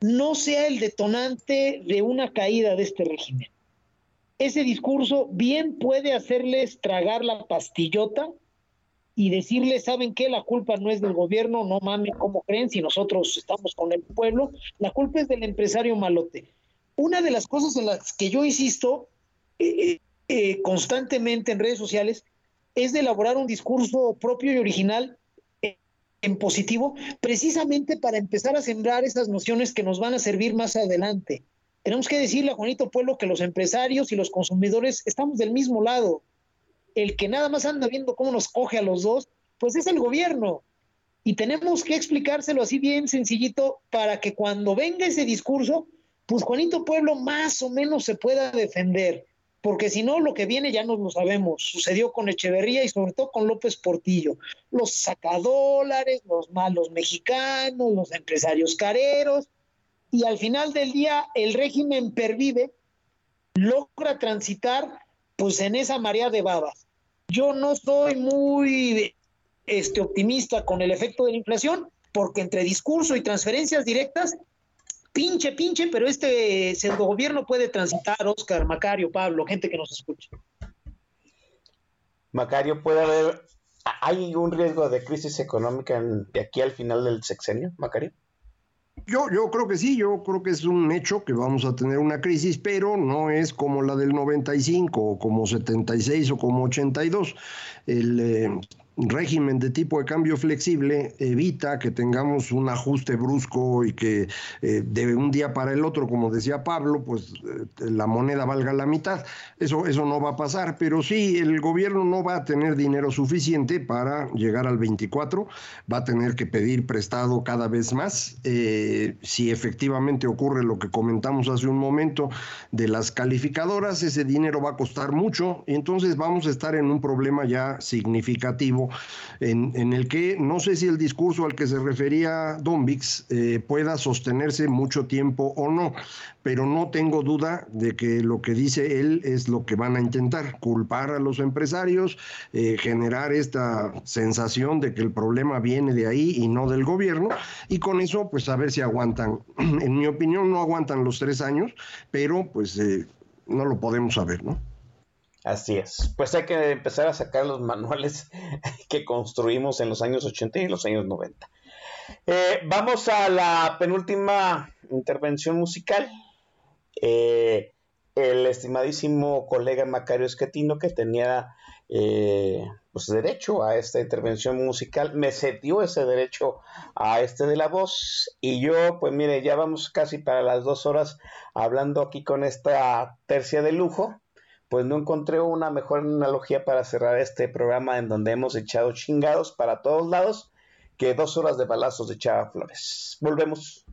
no sea el detonante de una caída de este régimen. Ese discurso bien puede hacerles tragar la pastillota y decirle, ¿saben qué? La culpa no es del gobierno, no mames, ¿cómo creen? Si nosotros estamos con el pueblo, la culpa es del empresario malote. Una de las cosas en las que yo insisto eh, eh, eh, constantemente en redes sociales es de elaborar un discurso propio y original en positivo, precisamente para empezar a sembrar esas nociones que nos van a servir más adelante. Tenemos que decirle a Juanito Pueblo que los empresarios y los consumidores estamos del mismo lado el que nada más anda viendo cómo nos coge a los dos, pues es el gobierno. Y tenemos que explicárselo así bien sencillito para que cuando venga ese discurso, pues Juanito Pueblo más o menos se pueda defender. Porque si no, lo que viene ya no lo sabemos. Sucedió con Echeverría y sobre todo con López Portillo. Los sacadólares, los malos mexicanos, los empresarios careros. Y al final del día, el régimen pervive, logra transitar pues en esa marea de babas. Yo no soy muy este, optimista con el efecto de la inflación, porque entre discurso y transferencias directas, pinche, pinche, pero este pseudo gobierno puede transitar, Oscar, Macario, Pablo, gente que nos escucha. Macario, ¿puede haber, hay un riesgo de crisis económica de aquí al final del sexenio, Macario? Yo, yo creo que sí, yo creo que es un hecho que vamos a tener una crisis, pero no es como la del 95 o como 76 o como 82. El, eh, régimen de tipo de cambio flexible evita que tengamos un ajuste brusco y que eh, de un día para el otro, como decía Pablo, pues eh, la moneda valga la mitad. Eso, eso no va a pasar, pero sí, el gobierno no va a tener dinero suficiente para llegar al 24, va a tener que pedir prestado cada vez más. Eh, si efectivamente ocurre lo que comentamos hace un momento de las calificadoras, ese dinero va a costar mucho y entonces vamos a estar en un problema ya significativo en, el que no sé si el discurso al que se refería Don eh, pueda sostenerse mucho tiempo o no, pero no tengo duda de que lo que dice él es lo que van a intentar, culpar a los empresarios, eh, generar esta sensación de que el problema viene de ahí y no del gobierno, y con eso pues a ver si aguantan. En mi opinión no aguantan los tres años, pero pues eh, no lo podemos saber, ¿no? Así es. Pues hay que empezar a sacar los manuales que construimos en los años 80 y los años 90. Eh, vamos a la penúltima intervención musical. Eh, el estimadísimo colega Macario Esquetino, que tenía eh, pues derecho a esta intervención musical, me cedió ese derecho a este de la voz y yo, pues mire, ya vamos casi para las dos horas hablando aquí con esta tercia de lujo, pues no encontré una mejor analogía para cerrar este programa en donde hemos echado chingados para todos lados que dos horas de balazos de Chava Flores. Volvemos.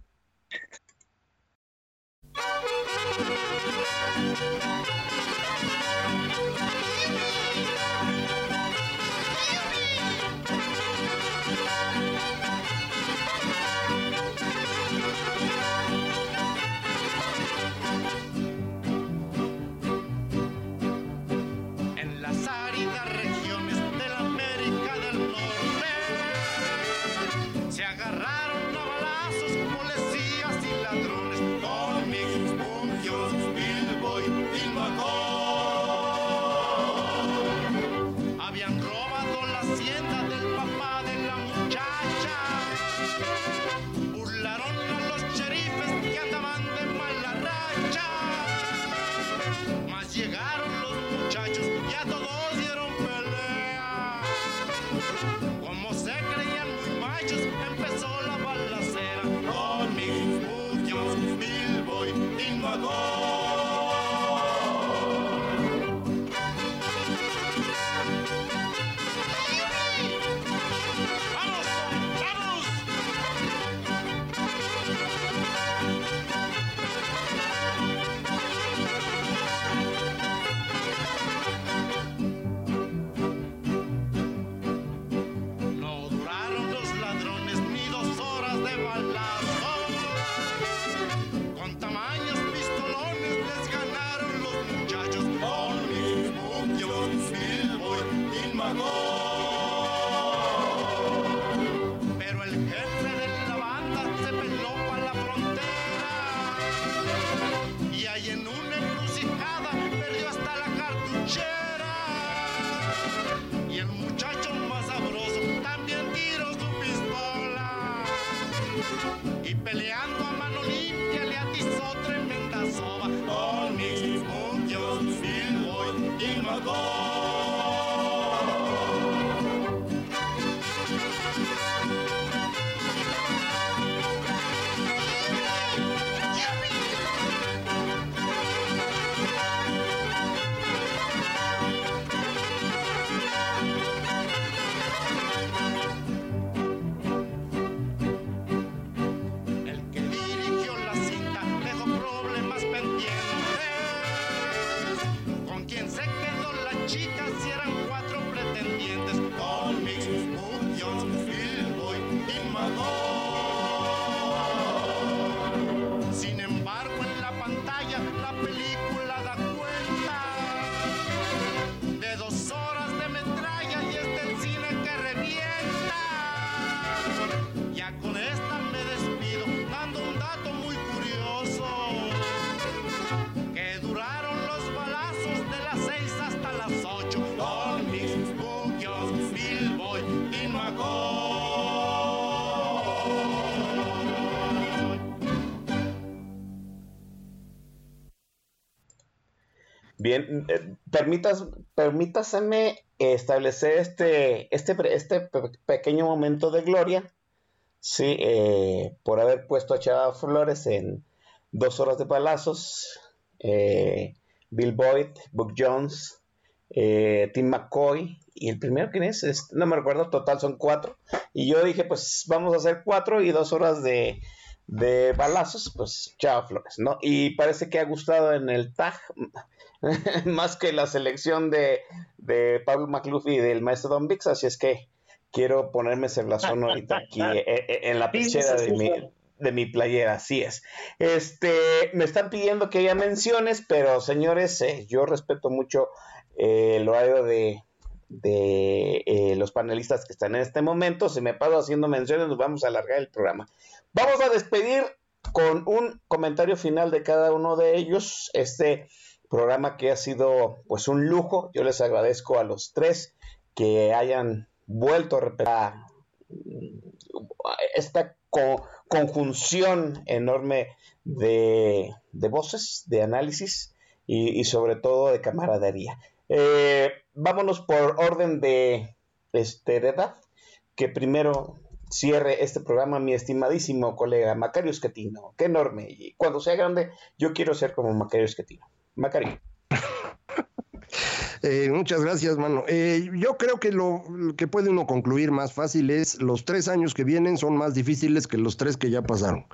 Eh, permitas, permítaseme establecer este, este, este pe- pequeño momento de gloria, sí, eh, por haber puesto a Chava Flores en dos horas de balazos, eh, Bill Boyd, Buck Jones, Tim McCoy, y el primero, ¿quién? Es- No me recuerdo, total son cuatro, y yo dije, pues vamos a hacer cuatro y dos horas de, de balazos, pues Chava Flores, ¿no? Y parece que ha gustado en el tag, más que la selección de, de Pablo McLuff y del maestro Don Vix, así es que quiero ponerme ese blasón ahorita aquí eh, eh, en la pechera de mi, de mi playera, así es. Este, me están pidiendo que haya menciones, pero señores, eh, yo respeto mucho eh, el horario de, de eh, los panelistas que están en este momento. Si me paso haciendo menciones, nos vamos a alargar el programa. Vamos a despedir con un comentario final de cada uno de ellos. Este programa que ha sido pues un lujo. Yo les agradezco a los tres que hayan vuelto a repetir esta co- conjunción enorme de, de voces, de análisis y sobre todo de camaradería. Eh, vámonos por orden de, este, de edad, que primero cierre este programa mi estimadísimo colega Macario Esquetino. Qué enorme. Y cuando sea grande, yo quiero ser como Macario Esquetino. Macario. Eh, muchas gracias, mano. Eh, yo creo que lo, que puede uno concluir más fácil es los tres años que vienen son más difíciles que los tres que ya pasaron.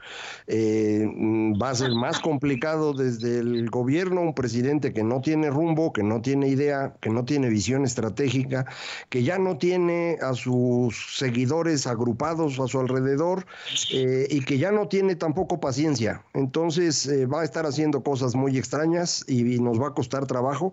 Eh, mm, va a ser más complicado desde el gobierno, un presidente que no tiene rumbo, que no tiene idea, que no tiene visión estratégica, que ya no tiene a sus seguidores agrupados a su alrededor y que ya no tiene tampoco paciencia. Entonces va a estar haciendo cosas muy extrañas y, y nos va a costar trabajo,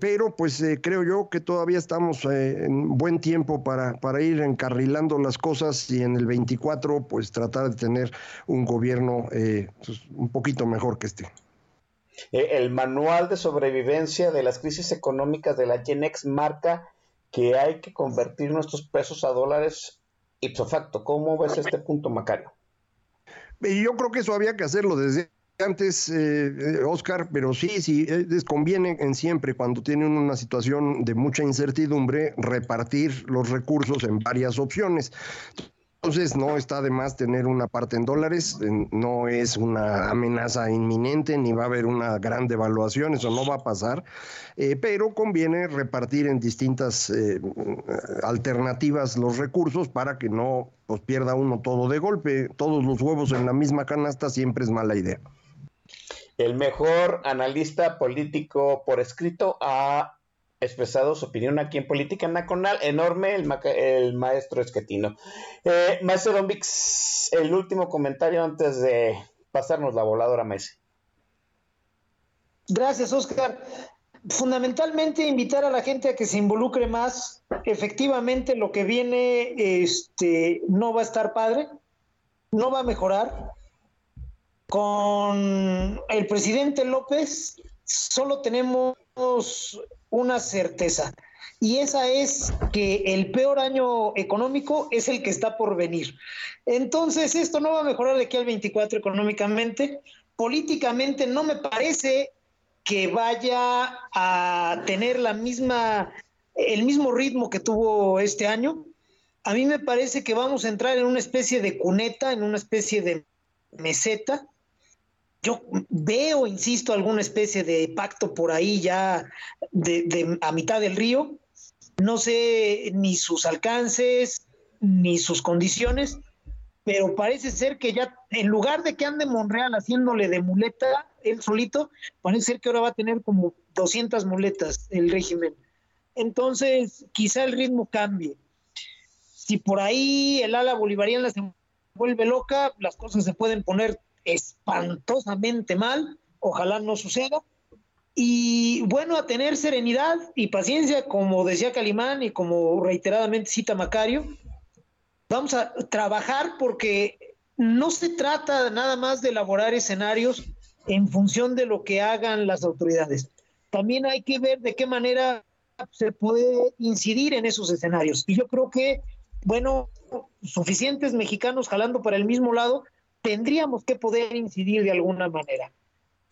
pero pues eh, creo yo que todavía estamos eh, en buen tiempo para, para ir encarrilando las cosas y en el 24 pues tratar de tener un gobierno eh, pues, un poquito mejor que este. El manual de sobrevivencia de las crisis económicas de la Genex marca que hay que convertir nuestros pesos a dólares ipso facto. ¿Cómo ves este punto, Macario? Yo creo que eso había que hacerlo desde antes, eh, Oscar, pero sí, sí, eh, les conviene en siempre, cuando tienen una situación de mucha incertidumbre, repartir los recursos en varias opciones. Entonces no está de más tener una parte en dólares, no es una amenaza inminente ni va a haber una gran devaluación, eso no va a pasar, eh, pero conviene repartir en distintas eh, alternativas los recursos para que no pues, pierda uno todo de golpe, todos los huevos en la misma canasta siempre es mala idea el mejor analista político por escrito ha expresado su opinión aquí en Política Nacional. Enorme el, maestro Esquetino. Eh, maestro Don Vix, el último comentario antes de pasarnos la voladora Messi. Gracias, Oscar. Fundamentalmente invitar a la gente a que se involucre más. Efectivamente, lo que viene este, no va a estar padre, no va a mejorar con el presidente López solo tenemos una certeza y esa es que el peor año económico es el que está por venir. Entonces, esto no va a mejorar de aquí al 24 económicamente. Políticamente no me parece que vaya a tener la misma el mismo ritmo que tuvo este año. A mí me parece que vamos a entrar en una especie de cuneta, en una especie de meseta, yo veo, insisto, alguna especie de pacto por ahí ya de, a mitad del río. No sé ni sus alcances ni sus condiciones, pero parece ser que ya, en lugar de que ande Monreal haciéndole de muleta él solito, parece ser que ahora va a tener como 200 muletas el régimen. Entonces, quizá el ritmo cambie. Si por ahí el ala bolivariana se vuelve loca, las cosas se pueden poner espantosamente mal, ojalá no suceda. Y bueno, a tener serenidad y paciencia, como decía Calimán y como reiteradamente cita Macario, vamos a trabajar porque no se trata nada más de elaborar escenarios en función de lo que hagan las autoridades. También hay que ver de qué manera se puede incidir en esos escenarios. Y yo creo que, bueno, suficientes mexicanos jalando para el mismo lado tendríamos que poder incidir de alguna manera.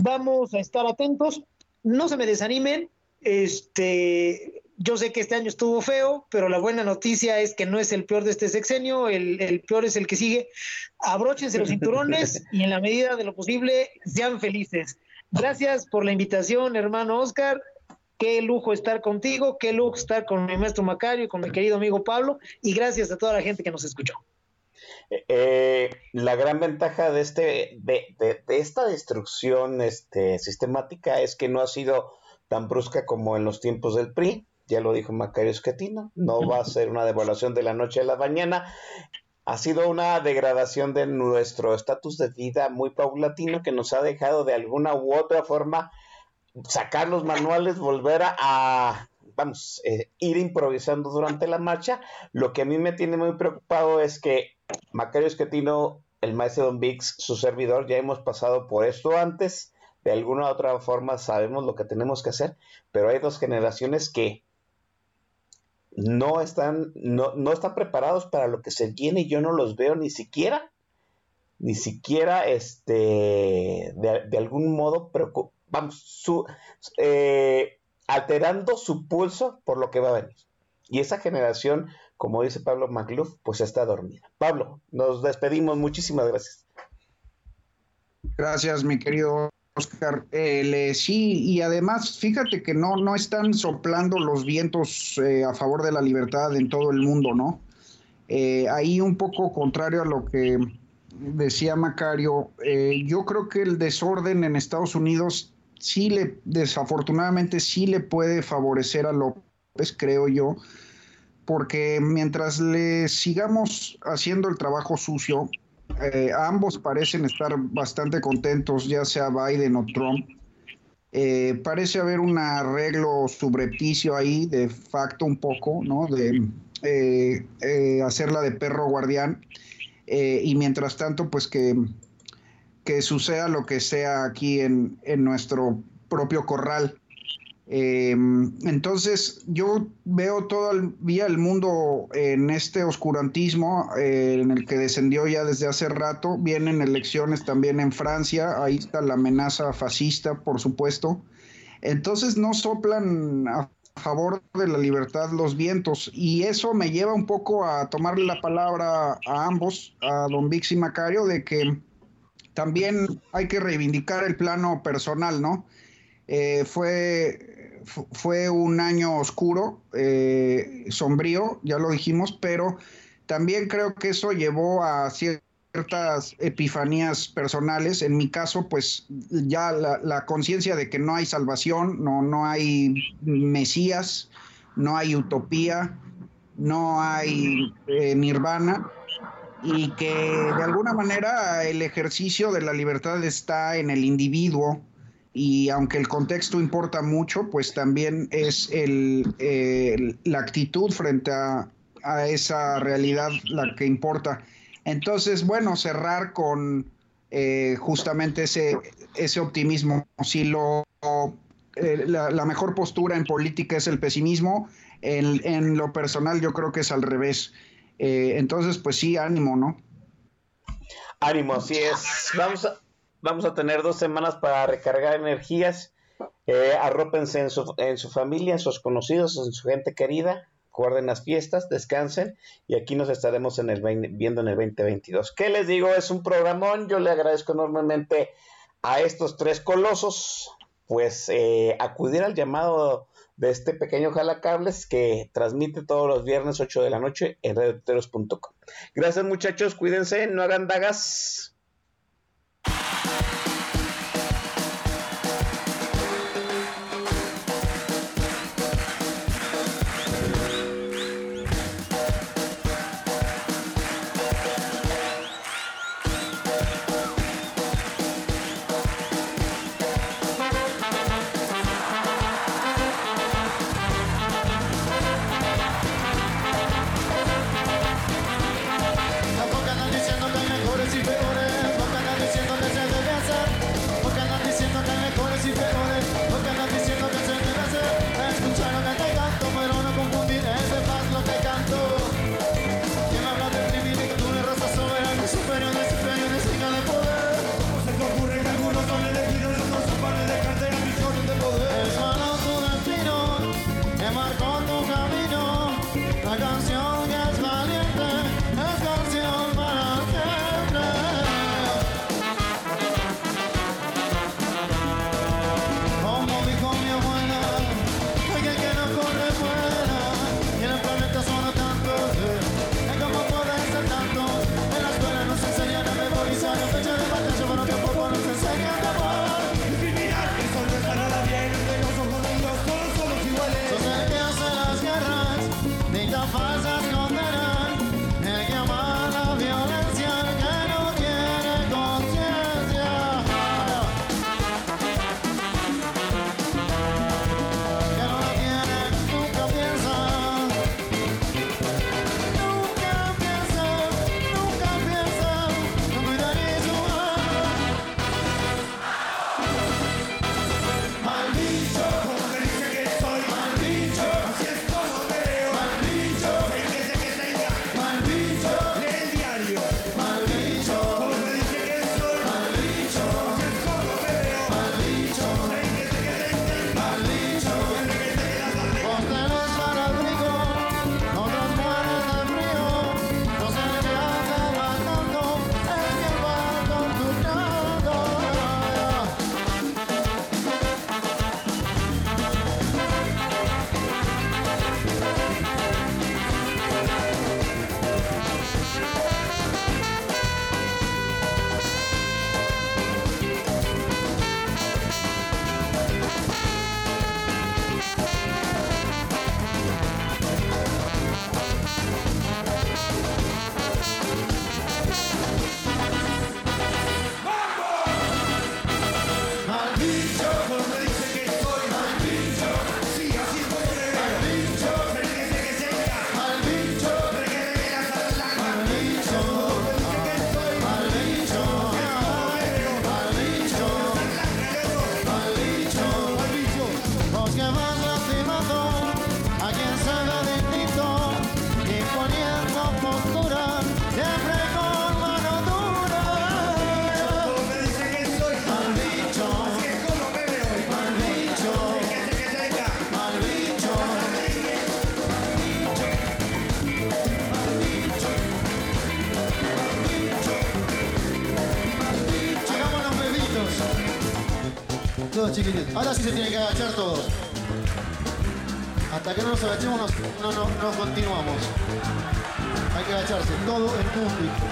Vamos a estar atentos, no se me desanimen, este, yo sé que este año estuvo feo, pero la buena noticia es que no es el peor de este sexenio, el, el peor es el que sigue. Abróchense los cinturones y en la medida de lo posible sean felices. Gracias por la invitación, hermano Oscar. Qué lujo estar contigo, qué lujo estar con mi maestro Macario, con mi querido amigo Pablo, y gracias a toda la gente que nos escuchó. Eh, la gran ventaja de, este, de, de, esta destrucción este, sistemática es que no ha sido tan brusca como en los tiempos del PRI, ya lo dijo Macario Esquetino, no va a ser una devaluación de la noche a la mañana, ha sido una degradación de nuestro estatus de vida muy paulatino que nos ha dejado de alguna u otra forma sacar los manuales, volver a, vamos, eh, ir improvisando durante la marcha. Lo que a mí me tiene muy preocupado es que Macario Esquetino, el maestro Don Vix, su servidor, ya hemos pasado por esto antes. De alguna u otra forma sabemos lo que tenemos que hacer, pero hay dos generaciones que no están, no, no están preparados para lo que se viene y yo no los veo ni siquiera, ni siquiera este, de, algún modo, vamos, su, eh, alterando su pulso por lo que va a venir. Y esa generación, como dice Pablo Macluf, pues está dormida. Pablo, nos despedimos. Muchísimas gracias. Gracias, mi querido Oscar. Eh, sí, y además, fíjate que no, no están soplando los vientos eh, a favor de la libertad en todo el mundo, ¿no? Eh, ahí un poco contrario a lo que decía Macario, eh, yo creo que el desorden en Estados Unidos sí le, desafortunadamente sí le puede favorecer a López, creo yo, porque mientras le sigamos haciendo el trabajo sucio, eh, ambos parecen estar bastante contentos, ya sea Biden o Trump. Eh, parece haber un arreglo subrepticio ahí, de facto un poco, ¿no? De eh, hacerla de perro guardián. Y mientras tanto, pues que, que suceda lo que sea aquí en, en nuestro propio corral. Eh, entonces, yo veo todavía el mundo en este oscurantismo eh, en el que descendió ya desde hace rato. Vienen elecciones también en Francia, ahí está la amenaza fascista, por supuesto. Entonces, no soplan a favor de la libertad los vientos y eso me lleva un poco a tomarle la palabra a ambos, a don Vix y Macario, de que también hay que reivindicar el plano personal, ¿no? Eh, fue, fu- fue un año oscuro, eh, sombrío, ya lo dijimos, pero también creo que eso llevó a ciertas epifanías personales. En mi caso, pues ya la, conciencia de que no hay salvación, no, no hay Mesías, no hay utopía, no hay eh, nirvana y que de alguna manera el ejercicio de la libertad está en el individuo y aunque el contexto importa mucho, pues también es el, la actitud frente a, esa realidad la que importa. Entonces, bueno, cerrar con eh, justamente ese, ese optimismo. Si lo, eh, la, la mejor postura en política es el pesimismo, en, en lo personal yo creo que es al revés. Eh, entonces, pues sí, ánimo, ¿no? Ánimo, así es. Vamos a, vamos a tener dos semanas para recargar energías. Eh, arrópense en su, en su familia, en sus conocidos, en su gente querida. Guarden las fiestas, descansen y aquí nos estaremos en el 20 viendo en el 2022. ¿Qué les digo? Es un programón. Yo le agradezco enormemente a estos tres colosos, pues eh, acudir al llamado de este pequeño jalacables que transmite todos los viernes 8 de la noche en radioteros.com. Gracias muchachos, cuídense, no hagan dagas. Ahora sí se tienen que agachar todos. Hasta que no nos agachemos, no, no, no continuamos. Hay que agacharse, todo en público.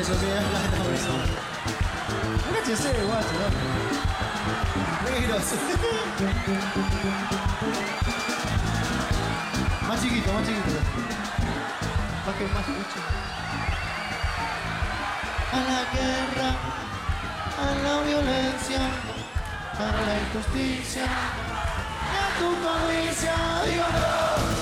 Eso sí, la gente por eso. Agáchense, guacho, ¿no? Negros. más chiquito, más chiquito. Más que más chiquito. A la guerra, a la violencia, a la injusticia, a tu codicia, digo.